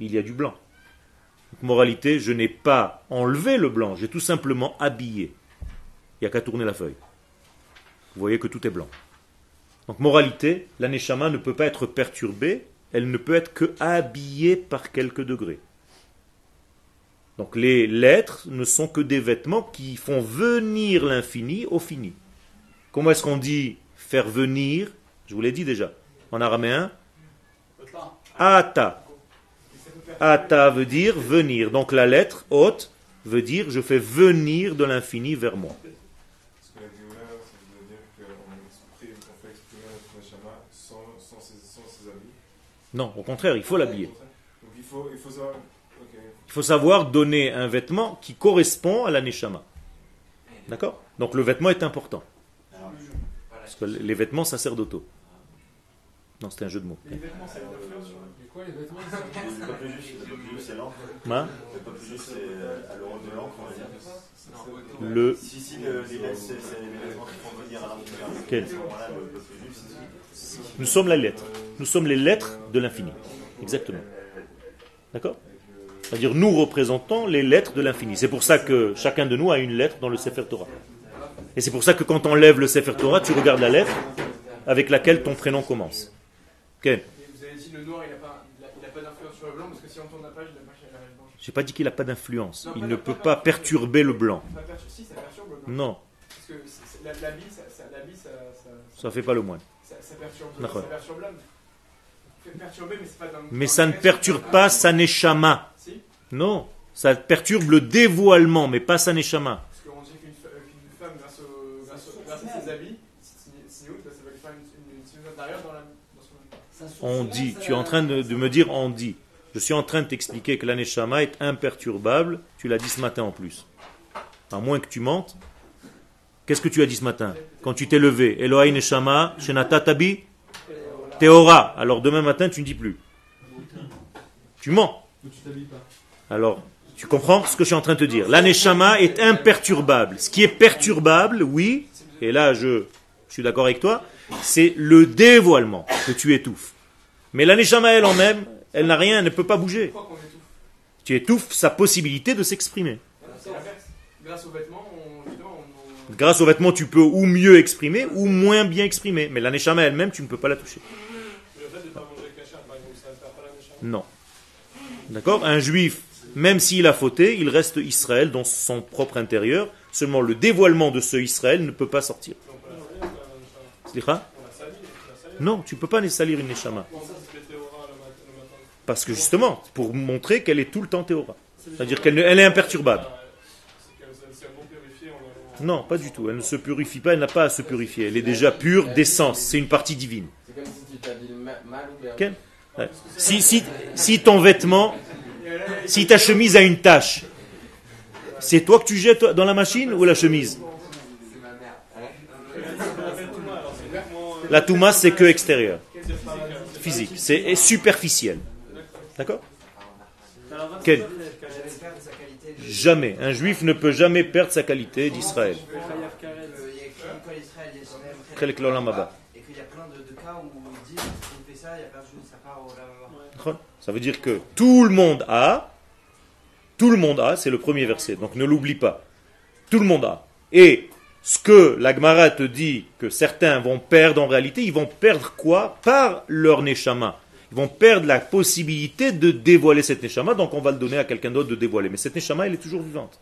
il y a du blanc. Donc, moralité, je n'ai pas enlevé le blanc, j'ai tout simplement habillé. Il n'y a qu'à tourner la feuille. Vous voyez que tout est blanc. Donc moralité, l'aneshama ne peut pas être perturbée, elle ne peut être que habillée par quelques degrés. Donc les lettres ne sont que des vêtements qui font venir l'infini au fini. Comment est-ce qu'on dit faire venir? Je vous l'ai dit déjà. En araméen, ata. Ata veut dire venir. Donc la lettre haute veut dire je fais venir de l'infini vers moi. Parce que la Géoula, ça veut dire qu'on exprime, on fait exprimer notre Neshama sans, sans, ses, sans ses habits. Non, au contraire, il faut l'habiller. Il faut, il faut savoir. Ok. Il faut savoir donner un vêtement qui correspond à la neshama. D'accord? Donc le vêtement est important. Parce que les vêtements sacerdotaux. Non, c'était un jeu de mots. Les vêtements. Mais quoi, les vêtements C'est pas plus juste, c'est pas plus juste, c'est l'encre. Hein C'est pas plus juste, c'est euh, à l'euro de l'encre, on va dire. Le Si, si, le- les lettres, c'est c'est les vêtements qui font venir à l'intérieur. Quel c'est Nous sommes la lettre. Nous sommes les lettres de l'infini. Exactement. D'accord? C'est-à-dire nous représentons les lettres de l'infini. C'est pour ça que chacun de nous a une lettre dans le Sefer Torah. Et c'est pour ça que quand on lève le Sefer Torah, tu regardes la lettre avec laquelle ton prénom commence. Ok Et vous avez dit le noir, il n'a pas, il il pas d'influence sur le blanc parce que si on tourne la page, la page elle est blanche. J'ai pas dit qu'il n'a pas d'influence. Il ne peut pas perturber le blanc. Ça perturbe- si, ça perturbe le blanc. Non, Parce que la, la bille, ça, ça, la bille, ça, ça, ça fait pas le moins. ça, ça perturbe, ça perturbe fait perturber, mais pas dans Mais dans ça ne perturbe pas sa neshama. Si Non, ça perturbe le dévoilement, mais pas sa neshama. Parce qu'on dit qu'une fa- qu'une femme, grâce, au, grâce, au- grâce à ses habits, Siout, ça va lui faire une, une, une semaine d'arrière dans, la, dans son. Ça source On dit, tu es en train de, me dire on dit. Je suis en train de t'expliquer que la neshama est imperturbable. Tu l'as dit ce matin en plus. À moins que tu mentes. Qu'est-ce que tu as dit ce matin Quand tu t'es levé, Elohai neshama, shenata tabi, teora. Alors demain matin, tu ne dis plus. Tu mens. Alors, tu comprends ce que je suis en train de te dire? La neshama est imperturbable. Ce qui est perturbable, oui, et là je suis d'accord avec toi, c'est le dévoilement que tu étouffes. Mais la neshama elle en même, elle n'a rien, elle ne peut pas bouger. Tu étouffes sa possibilité de s'exprimer. Grâce aux vêtements, on, justement, on, on- Grâce aux vêtements, tu peux ou mieux exprimer ou moins bien exprimer. Mais la neshama elle-même, tu ne peux pas la toucher. Mais le fait de ne pas manger cachère, par exemple, ça ne perd pas la méchante. Non. D'accord? Un juif, même s'il a fauté, il reste Israël dans son propre intérieur. Seulement le dévoilement de ce Israël ne peut pas sortir. Non, tu ne peux pas salir une neshama. Parce que justement, pour montrer qu'elle est tout le temps théora. C'est-à-dire qu'elle est imperturbable. Non, pas du tout. Elle ne se purifie pas, elle n'a pas à se purifier. Elle est déjà pure d'essence. C'est une partie divine. Si, si, si ton vêtement, si ta chemise a une tache, c'est toi que tu jettes dans la machine ou la chemise C'est ma mère. On appelle Touma, alors c'est vraiment, euh, La touma, c'est que extérieur. c'est physique. C'est superficiel. D'accord Jamais. Un juif ne peut jamais perdre sa qualité d'Israël. Et qu'il y a plein de, cas où on fait ça. Ça veut dire que tout le monde a, tout le monde a, c'est le premier verset, donc ne l'oublie pas. Tout le monde a. Et ce que la Gemara te dit que certains vont perdre en réalité, ils vont perdre quoi? Par leur neshama. Ils vont perdre la possibilité de dévoiler cette neshama, donc on va le donner à quelqu'un d'autre de dévoiler. Mais cette neshama, elle est toujours vivante.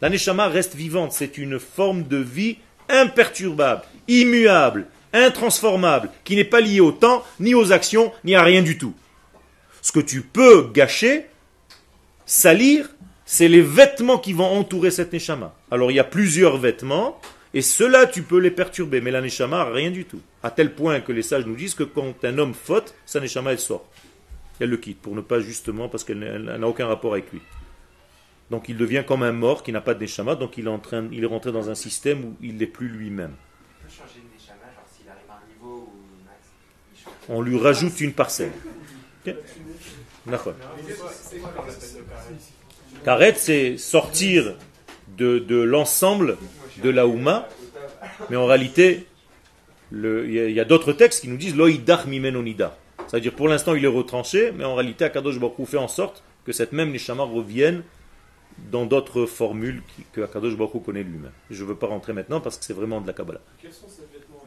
La neshama reste vivante, c'est une forme de vie imperturbable, immuable, intransformable, qui n'est pas liée au temps, ni aux actions, ni à rien du tout. Ce que tu peux gâcher, salir, c'est les vêtements qui vont entourer cette neshama. Alors il y a plusieurs vêtements, et ceux-là tu peux les perturber, mais la neshama, rien du tout. À tel point que les sages nous disent que quand un homme faute, sa neshama elle sort. Elle le quitte, pour ne pas justement, parce qu'elle n'a aucun rapport avec lui. Donc il devient comme un mort qui n'a pas de neshama, donc il est, en train, il est rentré dans un système où il n'est plus lui-même. On peut changer de neshama, genre s'il arrive à un niveau où max, il change. On lui rajoute une parcelle. D'accord. Karet, c'est sortir de, de l'ensemble de la Houma, mais en réalité, il y a, d'autres textes qui nous disent Loïdach mimenonida. C'est-à-dire pour l'instant il est retranché, mais en réalité Akadosh Baruch fait en sorte que cette même Neshama revienne dans d'autres formules qui- que Akadosh Baruch connaît lui-même. Je ne veux pas rentrer maintenant parce que c'est vraiment de la Kabbalah. Quels sont ces vêtements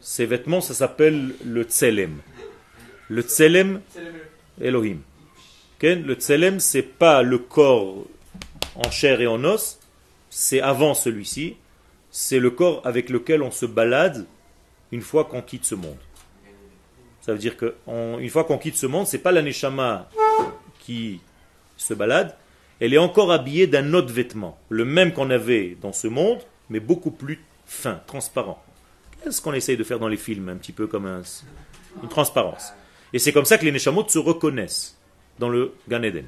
Ces vêtements, ça s'appelle le Tselem. Le Tselem. Elohim. Le tselem, c'est pas le corps en chair et en os, c'est avant celui-ci, c'est le corps avec lequel on se balade une fois qu'on quitte ce monde. Ça veut dire que on- une fois qu'on quitte ce monde, c'est pas la neshama qui se balade, elle est encore habillée d'un autre vêtement, le même qu'on avait dans ce monde, mais beaucoup plus fin, transparent. Qu'est-ce qu'on essaye de faire dans les films, un petit peu comme un- une transparence? Et c'est comme ça que les Neshamot se reconnaissent dans le Gan Eden.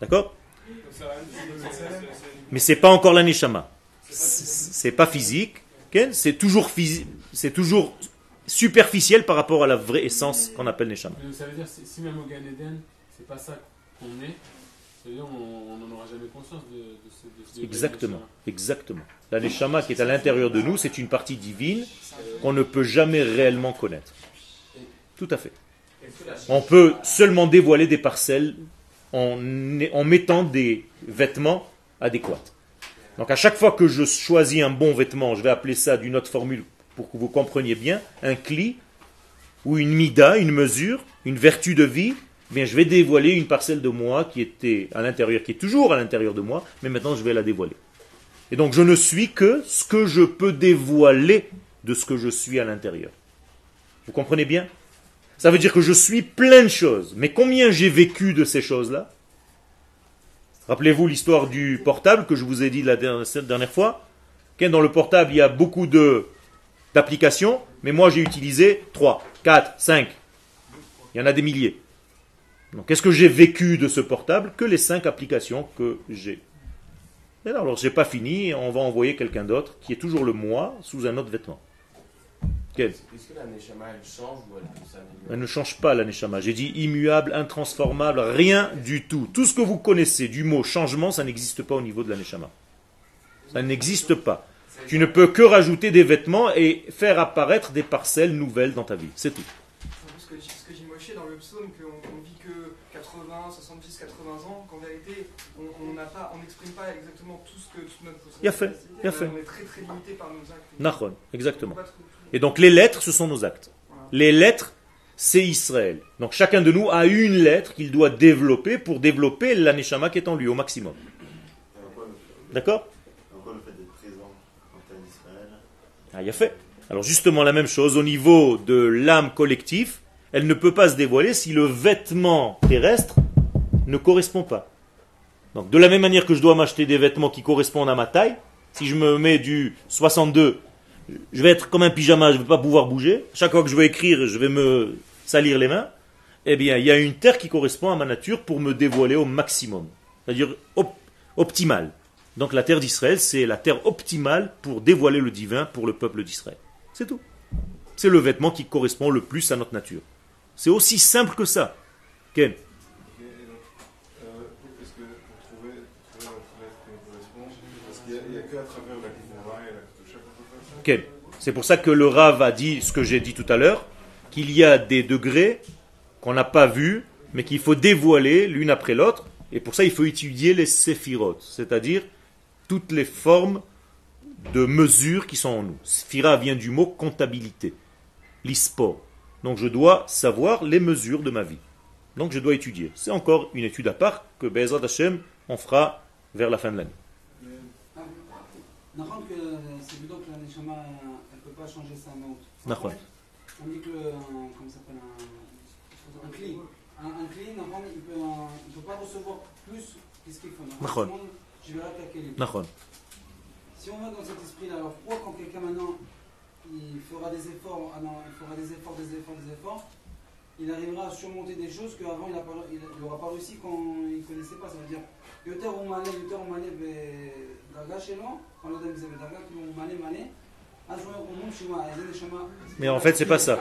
D'accord? Mais c'est pas encore la Neshama. C'est pas physique, c'est toujours, c'est toujours superficiel par rapport à la vraie essence qu'on appelle Neshama. Ça veut dire, si même au Gan Eden, c'est pas ça qu'on est, on n'en aura jamais conscience de, de ce de Exactement, exactement. La Neshama qui est à l'intérieur de nous, c'est une partie divine qu'on ne peut jamais réellement connaître. Tout à fait. On peut seulement dévoiler des parcelles en, mettant des vêtements adéquats. Donc à chaque fois que je choisis un bon vêtement, je vais appeler ça d'une autre formule pour que vous compreniez bien, un cli ou une mida, une mesure, une vertu de vie, eh bien je vais dévoiler une parcelle de moi qui était à l'intérieur, qui est toujours à l'intérieur de moi, mais maintenant je vais la dévoiler. Et donc je ne suis que ce que je peux dévoiler de ce que je suis à l'intérieur. Vous comprenez bien? Ça veut dire que je suis plein de choses. Mais combien j'ai vécu de ces choses-là? Rappelez-vous l'histoire du portable que je vous ai dit la dernière, fois. Dans le portable, il y a beaucoup d'applications, mais moi j'ai utilisé 3, 4, 5. Il y en a des milliers. Donc qu'est-ce que j'ai vécu de ce portable Que les 5 applications que j'ai? Alors j'ai pas fini, on va envoyer quelqu'un d'autre qui est toujours le moi sous un autre vêtement. Est-ce que la Neshama elle change ou elle ne change pas la neshama. J'ai dit immuable, intransformable, rien du tout. Tout ce que vous connaissez du mot changement, ça n'existe pas au niveau de la neshama. Ça n'existe pas. Tu ne peux que rajouter des vêtements et faire apparaître des parcelles nouvelles dans ta vie. C'est tout. Ce que, dit- ce que dit Moshe dans le psaume, qu'on on vit que 80, 70, 80 ans, qu'en vérité, on n'a pas, n'exprime pas exactement tout ce que toute notre Il a fait, il a fait. On est très très limité par nos actes. Nahon, On exactement. Et donc les lettres, ce sont nos actes. Les lettres, c'est Israël. Donc chacun de nous a une lettre qu'il doit développer pour développer la neshama qui est en lui au maximum. D'accord? Ah, il a fait. Alors justement la même chose au niveau de l'âme collective, elle ne peut pas se dévoiler si le vêtement terrestre ne correspond pas. Donc de la même manière que je dois m'acheter des vêtements qui correspondent à ma taille, si je me mets du 62, je vais être comme un pyjama, je ne vais pas pouvoir bouger. Chaque fois que je vais écrire, je vais me salir les mains. Eh bien, il y a une terre qui correspond à ma nature pour me dévoiler au maximum, c'est-à-dire op- optimale. Donc la terre d'Israël, c'est la terre optimale pour dévoiler le divin pour le peuple d'Israël. C'est tout. C'est le vêtement qui correspond le plus à notre nature. C'est aussi simple que ça. Ken donc, euh, n'y a, qu'à travers la et la C'est pour ça que le Rav a dit ce que j'ai dit tout à l'heure, qu'il y a des degrés qu'on n'a pas vus, mais qu'il faut dévoiler l'une après l'autre. Et pour ça, il faut étudier les séphirotes, c'est-à-dire toutes les formes de mesures qui sont en nous. Sphira vient du mot comptabilité, l'isport. Donc je dois savoir les mesures de ma vie. Donc je dois étudier. C'est encore une étude à part que Bezrat Hashem on fera vers la fin de l'année. Ah, Nahon que c'est évident que la Neshama, elle ne peut pas changer sa mouth. D'accord. On dit que le, comment s'appelle, un, un clean, un, un clean, un, il peut, euh, il peut pas recevoir plus que ce qu'il faut. D'accord. Je vais attaquer les D'accord. Si on va dans cet esprit-là, alors pourquoi quand quelqu'un maintenant, il fera des efforts, ah non, il fera des efforts, des efforts, des efforts, il arrivera à surmonter des choses qu'avant il n'aura pas réussi quand il ne connaissait pas. Ça veut dire, Yoter ou Malé, Yoter ou Malé, Daga ben, chez nous, quand disait Daga, mais en fait, c'est pas ça.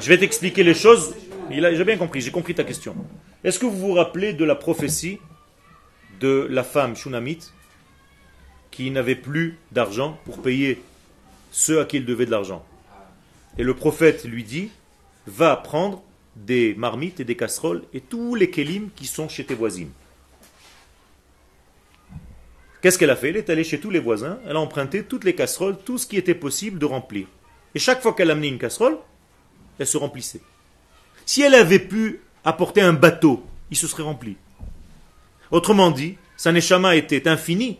Je vais t'expliquer les choses. J'ai bien compris, j'ai compris ta question. Est-ce que vous vous rappelez de la prophétie de la femme Shunamite qui n'avait plus d'argent pour payer ceux à qui il devait de l'argent? Et le prophète lui dit Va prendre des marmites et des casseroles et tous les kélims qui sont chez tes voisines. Qu'est-ce qu'elle a fait? Elle est allée chez tous les voisins, elle a emprunté toutes les casseroles, tout ce qui était possible de remplir. Et chaque fois qu'elle amenait une casserole, elle se remplissait. Si elle avait pu apporter un bateau, il se serait rempli. Autrement dit, sa neshama était infinie.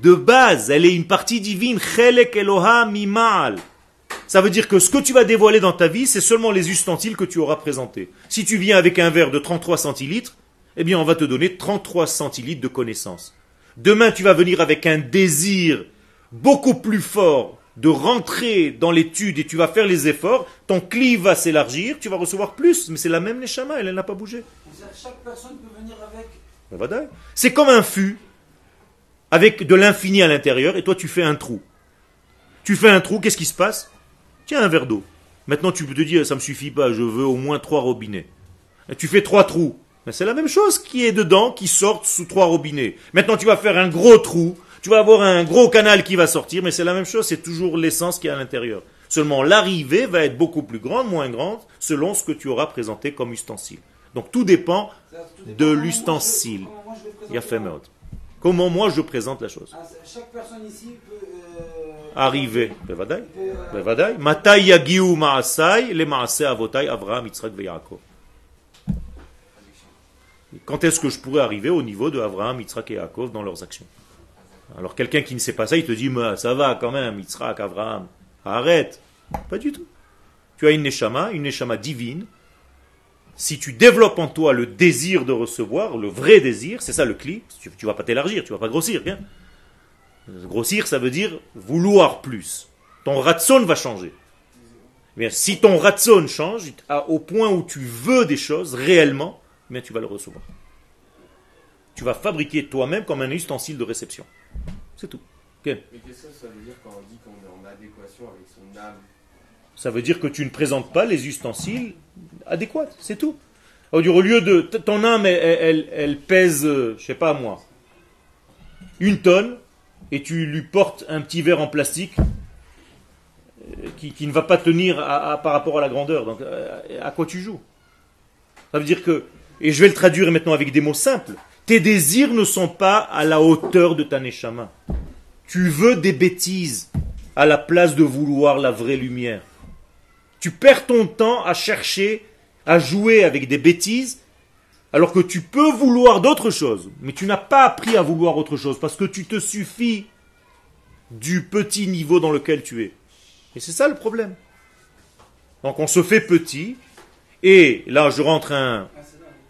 De base. Elle est une partie divine. Chelek Mimal. Ça veut dire que ce que tu vas dévoiler dans ta vie, c'est seulement les ustensiles que tu auras présentés. Si tu viens avec un verre de 33 centilitres, eh bien, on va te donner 33 centilitres de connaissances. Demain, tu vas venir avec un désir beaucoup plus fort de rentrer dans l'étude et tu vas faire les efforts, ton cli va s'élargir, tu vas recevoir plus, mais c'est la même neshama, elle, elle n'a pas bougé. Chaque personne peut venir avec. Ben. C'est comme un fût avec de l'infini à l'intérieur et toi tu fais un trou. Tu fais un trou, qu'est-ce qui se passe? Tiens un verre d'eau. Maintenant tu peux te dire ça me suffit pas, je veux au moins trois robinets. Et tu fais trois trous. Mais c'est la même chose qui est dedans, qui sort sous trois robinets. Maintenant tu vas faire un gros trou, tu vas avoir un gros canal qui va sortir, mais c'est la même chose, c'est toujours l'essence qui est à l'intérieur. Seulement l'arrivée va être beaucoup plus grande, moins grande, selon ce que tu auras présenté comme ustensile. Donc tout dépend tout de l'ustensile. Il y a fait. Comment moi je présente la chose? Ah, Chaque personne ici peut. euh, Arriver. Bevadai. euh, Bevadai. Matai yagiu maasai, le maasai avotai, Avraham, Yitzhak Yaakov. Quand est-ce que je pourrais arriver au niveau de Abraham, Yitzhak et Yaakov dans leurs actions? Alors quelqu'un qui ne sait pas ça, il te dit, Mais ça va quand même, Yitzhak, Abraham, arrête. Pas du tout. Tu as une neshama, une neshama divine. Si tu développes en toi le désir de recevoir, le vrai désir, c'est ça le cli, tu, tu vas pas t'élargir, tu vas pas grossir, bien. Grossir, ça veut dire vouloir plus. Ton ratson va changer. Eh Bien, si ton ratson change au point où tu veux des choses réellement, bien, tu vas le recevoir. Tu vas fabriquer toi-même comme un ustensile de réception. C'est tout. Mais qu'est-ce que ça veut dire quand on dit qu'on est en adéquation avec son âme? Ça veut dire que tu ne présentes pas les ustensiles adéquats, c'est tout. Au lieu- Au lieu de ton âme, elle, elle- elle pèse, euh, je sais pas moi, une tonne, et tu lui portes un petit verre en plastique euh, qui, qui ne va pas tenir à- à- par rapport à la grandeur. Donc, euh, à quoi tu joues? Ça veut dire que, et je vais le traduire maintenant avec des mots simples. Tes désirs ne sont pas à la hauteur de ta neshama. Tu veux des bêtises à la place de vouloir la vraie lumière. Tu perds ton temps à chercher, à jouer avec des bêtises, alors que tu peux vouloir d'autres choses, mais tu n'as pas appris à vouloir autre chose, parce que tu te suffis du petit niveau dans lequel tu es. Et c'est ça le problème. Donc on se fait petit, et là je rentre un,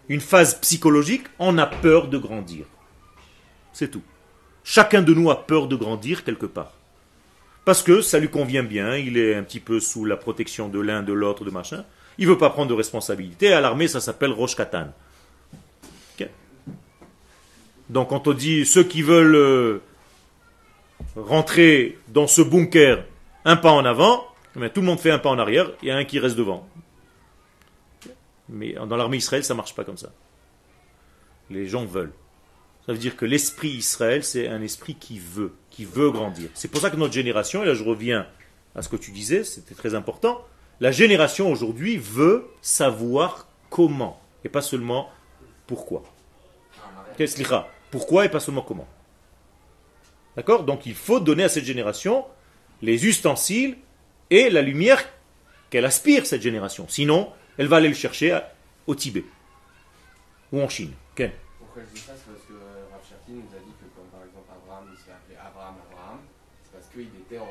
une phase psychologique, on a peur de grandir. C'est tout. Chacun de nous a peur de grandir quelque part. Parce que ça lui convient bien, il est un petit peu sous la protection de l'un, de l'autre, de machin. Il veut pas prendre de responsabilité. À l'armée, ça s'appelle Roche Katan. Ok. Donc quand on dit ceux qui veulent euh, rentrer dans ce bunker un pas en avant, eh bien, tout le monde fait un pas en arrière, il y a un qui reste devant. Mais dans l'armée Israël, ça marche pas comme ça. Les gens veulent. Ça veut dire que l'esprit Israël, c'est un esprit qui veut, qui veut grandir. C'est pour ça que notre génération, et là je reviens à ce que tu disais, c'était très important, la génération aujourd'hui veut savoir comment, et pas seulement pourquoi. Pourquoi et pas seulement comment? D'accord? Donc il faut donner à cette génération les ustensiles et la lumière qu'elle aspire, cette génération. Sinon, elle va aller le chercher à- au Tibet ou en Chine. Ok Pourquoi je dis ça C'est parce que euh, Rav Cherki nous a dit que, comme par exemple Abraham, il s'est appelé Abraham Abraham, c'est parce qu'il était en.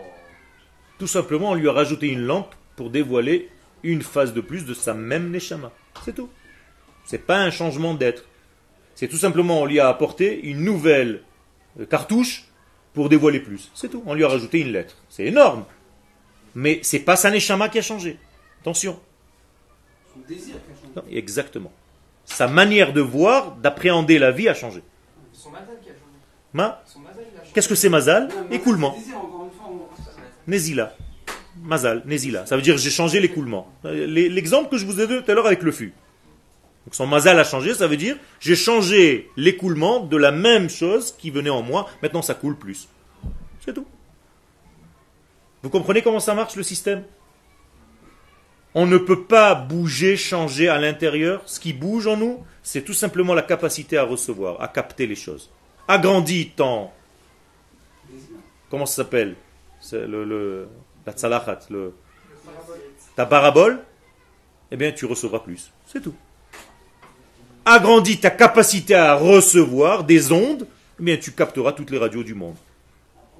Tout simplement, on lui a rajouté une lampe pour dévoiler une phase de plus de sa même Neshama. C'est tout. C'est pas un changement d'être. C'est tout simplement, on lui a apporté une nouvelle euh, cartouche pour dévoiler plus. C'est tout. On lui a rajouté une lettre. C'est énorme. Mais c'est pas sa Neshama qui a changé. Attention. Son désir qui a changé. Non, exactement. Sa manière de voir, d'appréhender la vie a changé. Son mazal qui a changé. Ma, qu'est-ce que c'est Mazal Écoulement. Nézila. Mazal, Nézila. Ça veut dire j'ai changé l'écoulement. L'e- L'exemple que je vous ai donné tout à l'heure avec le fût. Donc son Mazal a changé, ça veut dire j'ai changé l'écoulement de la même chose qui venait en moi. Maintenant ça coule plus. C'est tout. Vous comprenez comment ça marche le système? On ne peut pas bouger, changer à l'intérieur. Ce qui bouge en nous, c'est tout simplement la capacité à recevoir, à capter les choses. Agrandis ton comment ça s'appelle? C'est le, le- la tzalachat, le, ta parabole, eh bien tu recevras plus. C'est tout. Agrandis ta capacité à recevoir des ondes, eh bien tu capteras toutes les radios du monde.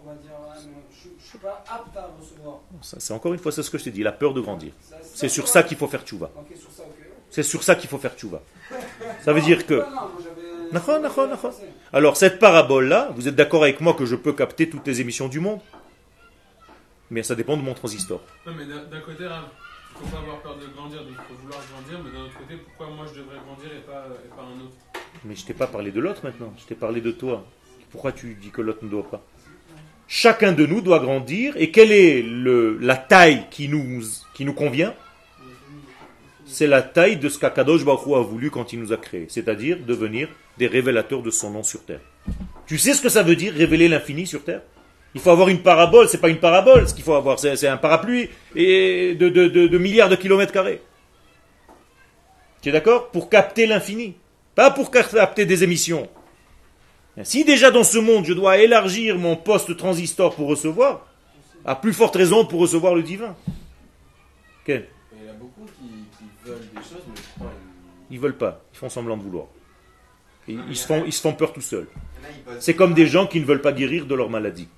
on va dire, je ne suis pas apte à recevoir. Ça, C'est encore une fois c'est ce que je t'ai dit, la peur de grandir. Ça, C'est sur ça qu'il faut faire tchouva. C'est sur ça qu'il faut faire tchouva. Ça veut dire que... Alors cette parabole-là, vous êtes d'accord avec moi que je peux capter toutes les émissions du monde? Mais ça dépend de mon transistor. Non, mais d'un côté, il faut pas avoir peur de grandir, donc il faut vouloir grandir, mais d'un autre côté, pourquoi moi je devrais grandir et pas, et pas un autre? Mais je t'ai pas parlé de l'autre maintenant, je t'ai parlé de toi. Pourquoi tu dis que l'autre ne doit pas? Chacun de nous doit grandir, et quelle est le, la taille qui nous, qui nous convient? C'est la taille de ce qu'Akadosh Baruch a voulu quand il nous a créés, c'est-à-dire devenir des révélateurs de son nom sur terre. Tu sais ce que ça veut dire, révéler l'infini sur terre? Il faut avoir une parabole, c'est pas une parabole, ce qu'il faut avoir, c'est un parapluie et de, milliards de kilomètres carrés. Tu es d'accord? Pour capter l'infini, pas pour capter des émissions. Si déjà dans ce monde je dois élargir mon poste transistor pour recevoir, à plus forte raison pour recevoir le divin. Ok Mais il y a beaucoup qui veulent des choses, mais pourtant ils. Ils veulent pas, ils font semblant de vouloir. Et ils, se font, ils se font peur tout seuls. C'est comme des gens qui ne veulent pas guérir de leur maladie.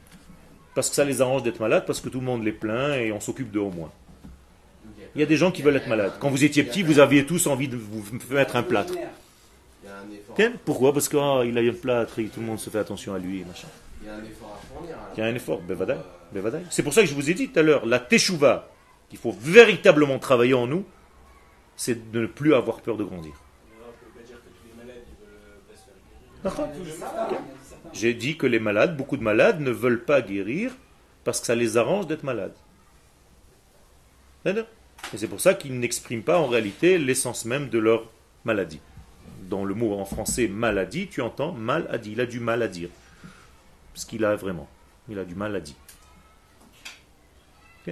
Parce que ça les arrange d'être malades, parce que tout le monde les plaint et on s'occupe d'eux au moins. Il y a des gens qui veulent être malades. Quand vous étiez petit, vous aviez tous envie de vous mettre un plâtre. Il Pourquoi? Parce qu'il a un plâtre et tout le monde se fait attention à lui. et Machin. Il y a un effort à fournir. Il y a un effort. Bevadaï, bevadaï. C'est pour ça que je vous ai dit tout à l'heure, la teshuva, qu'il faut véritablement travailler en nous, c'est de ne plus avoir peur de grandir. J'ai dit que les malades, beaucoup de malades, ne veulent pas guérir parce que ça les arrange d'être malades. Et c'est pour ça qu'ils n'expriment pas en réalité l'essence même de leur maladie. Dans le mot en français maladie, tu entends mal à dire. Il a du mal à dire. Ce qu'il a vraiment. Il a du mal à dire.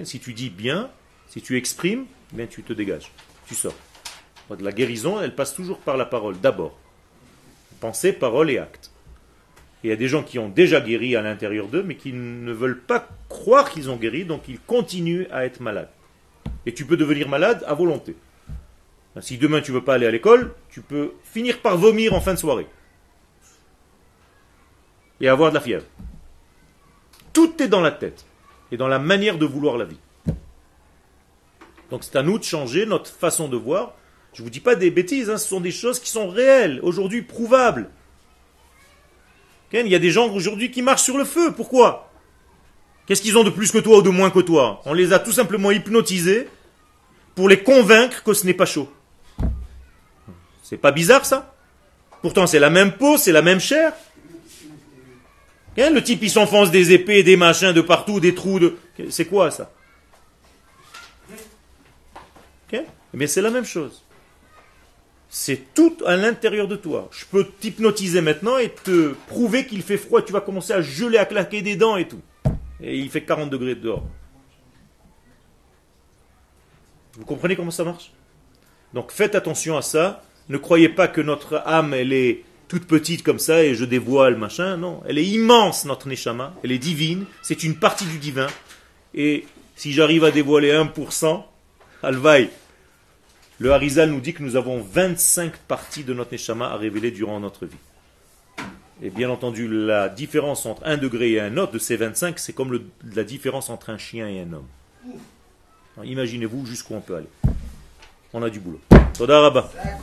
Si tu dis bien, si tu exprimes, tu te dégages. Tu sors. La guérison, elle passe toujours par la parole, d'abord. Pensée, parole et acte. Et il y a des gens qui ont déjà guéri à l'intérieur d'eux, mais qui ne veulent pas croire qu'ils ont guéri, donc ils continuent à être malades. Et tu peux devenir malade à volonté. Si demain tu veux pas aller à l'école, tu peux finir par vomir en fin de soirée. Et avoir de la fièvre. Tout est dans la tête et dans la manière de vouloir la vie. Donc c'est à nous de changer notre façon de voir. Je ne vous dis pas des bêtises, hein, ce sont des choses qui sont réelles, aujourd'hui prouvables. Il y a des gens aujourd'hui qui marchent sur le feu. Pourquoi? Qu'est-ce qu'ils ont de plus que toi ou de moins que toi? On les a tout simplement hypnotisés pour les convaincre que ce n'est pas chaud. C'est pas bizarre ça? Pourtant c'est la même peau, c'est la même chair. Le type il s'enfonce des épées, des machins de partout, des trous de... C'est quoi ça? Bien c'est la même chose. C'est tout à l'intérieur de toi. Je peux t'hypnotiser maintenant et te prouver qu'il fait froid. Tu vas commencer à geler, à claquer des dents et tout. Et il fait 40 degrés dehors. Vous comprenez comment ça marche? Donc faites attention à ça. Ne croyez pas que notre âme, elle est toute petite comme ça et je dévoile machin. Non, elle est immense, notre neshama. Elle est divine. C'est une partie du divin. Et si j'arrive à dévoiler 1%, alvaï. Le Harizal nous dit que nous avons 25 parties de notre neshama à révéler durant notre vie. Et bien entendu, la différence entre un degré et un autre de ces 25, c'est comme la différence entre un chien et un homme. Imaginez-vous jusqu'où on peut aller. On a du boulot.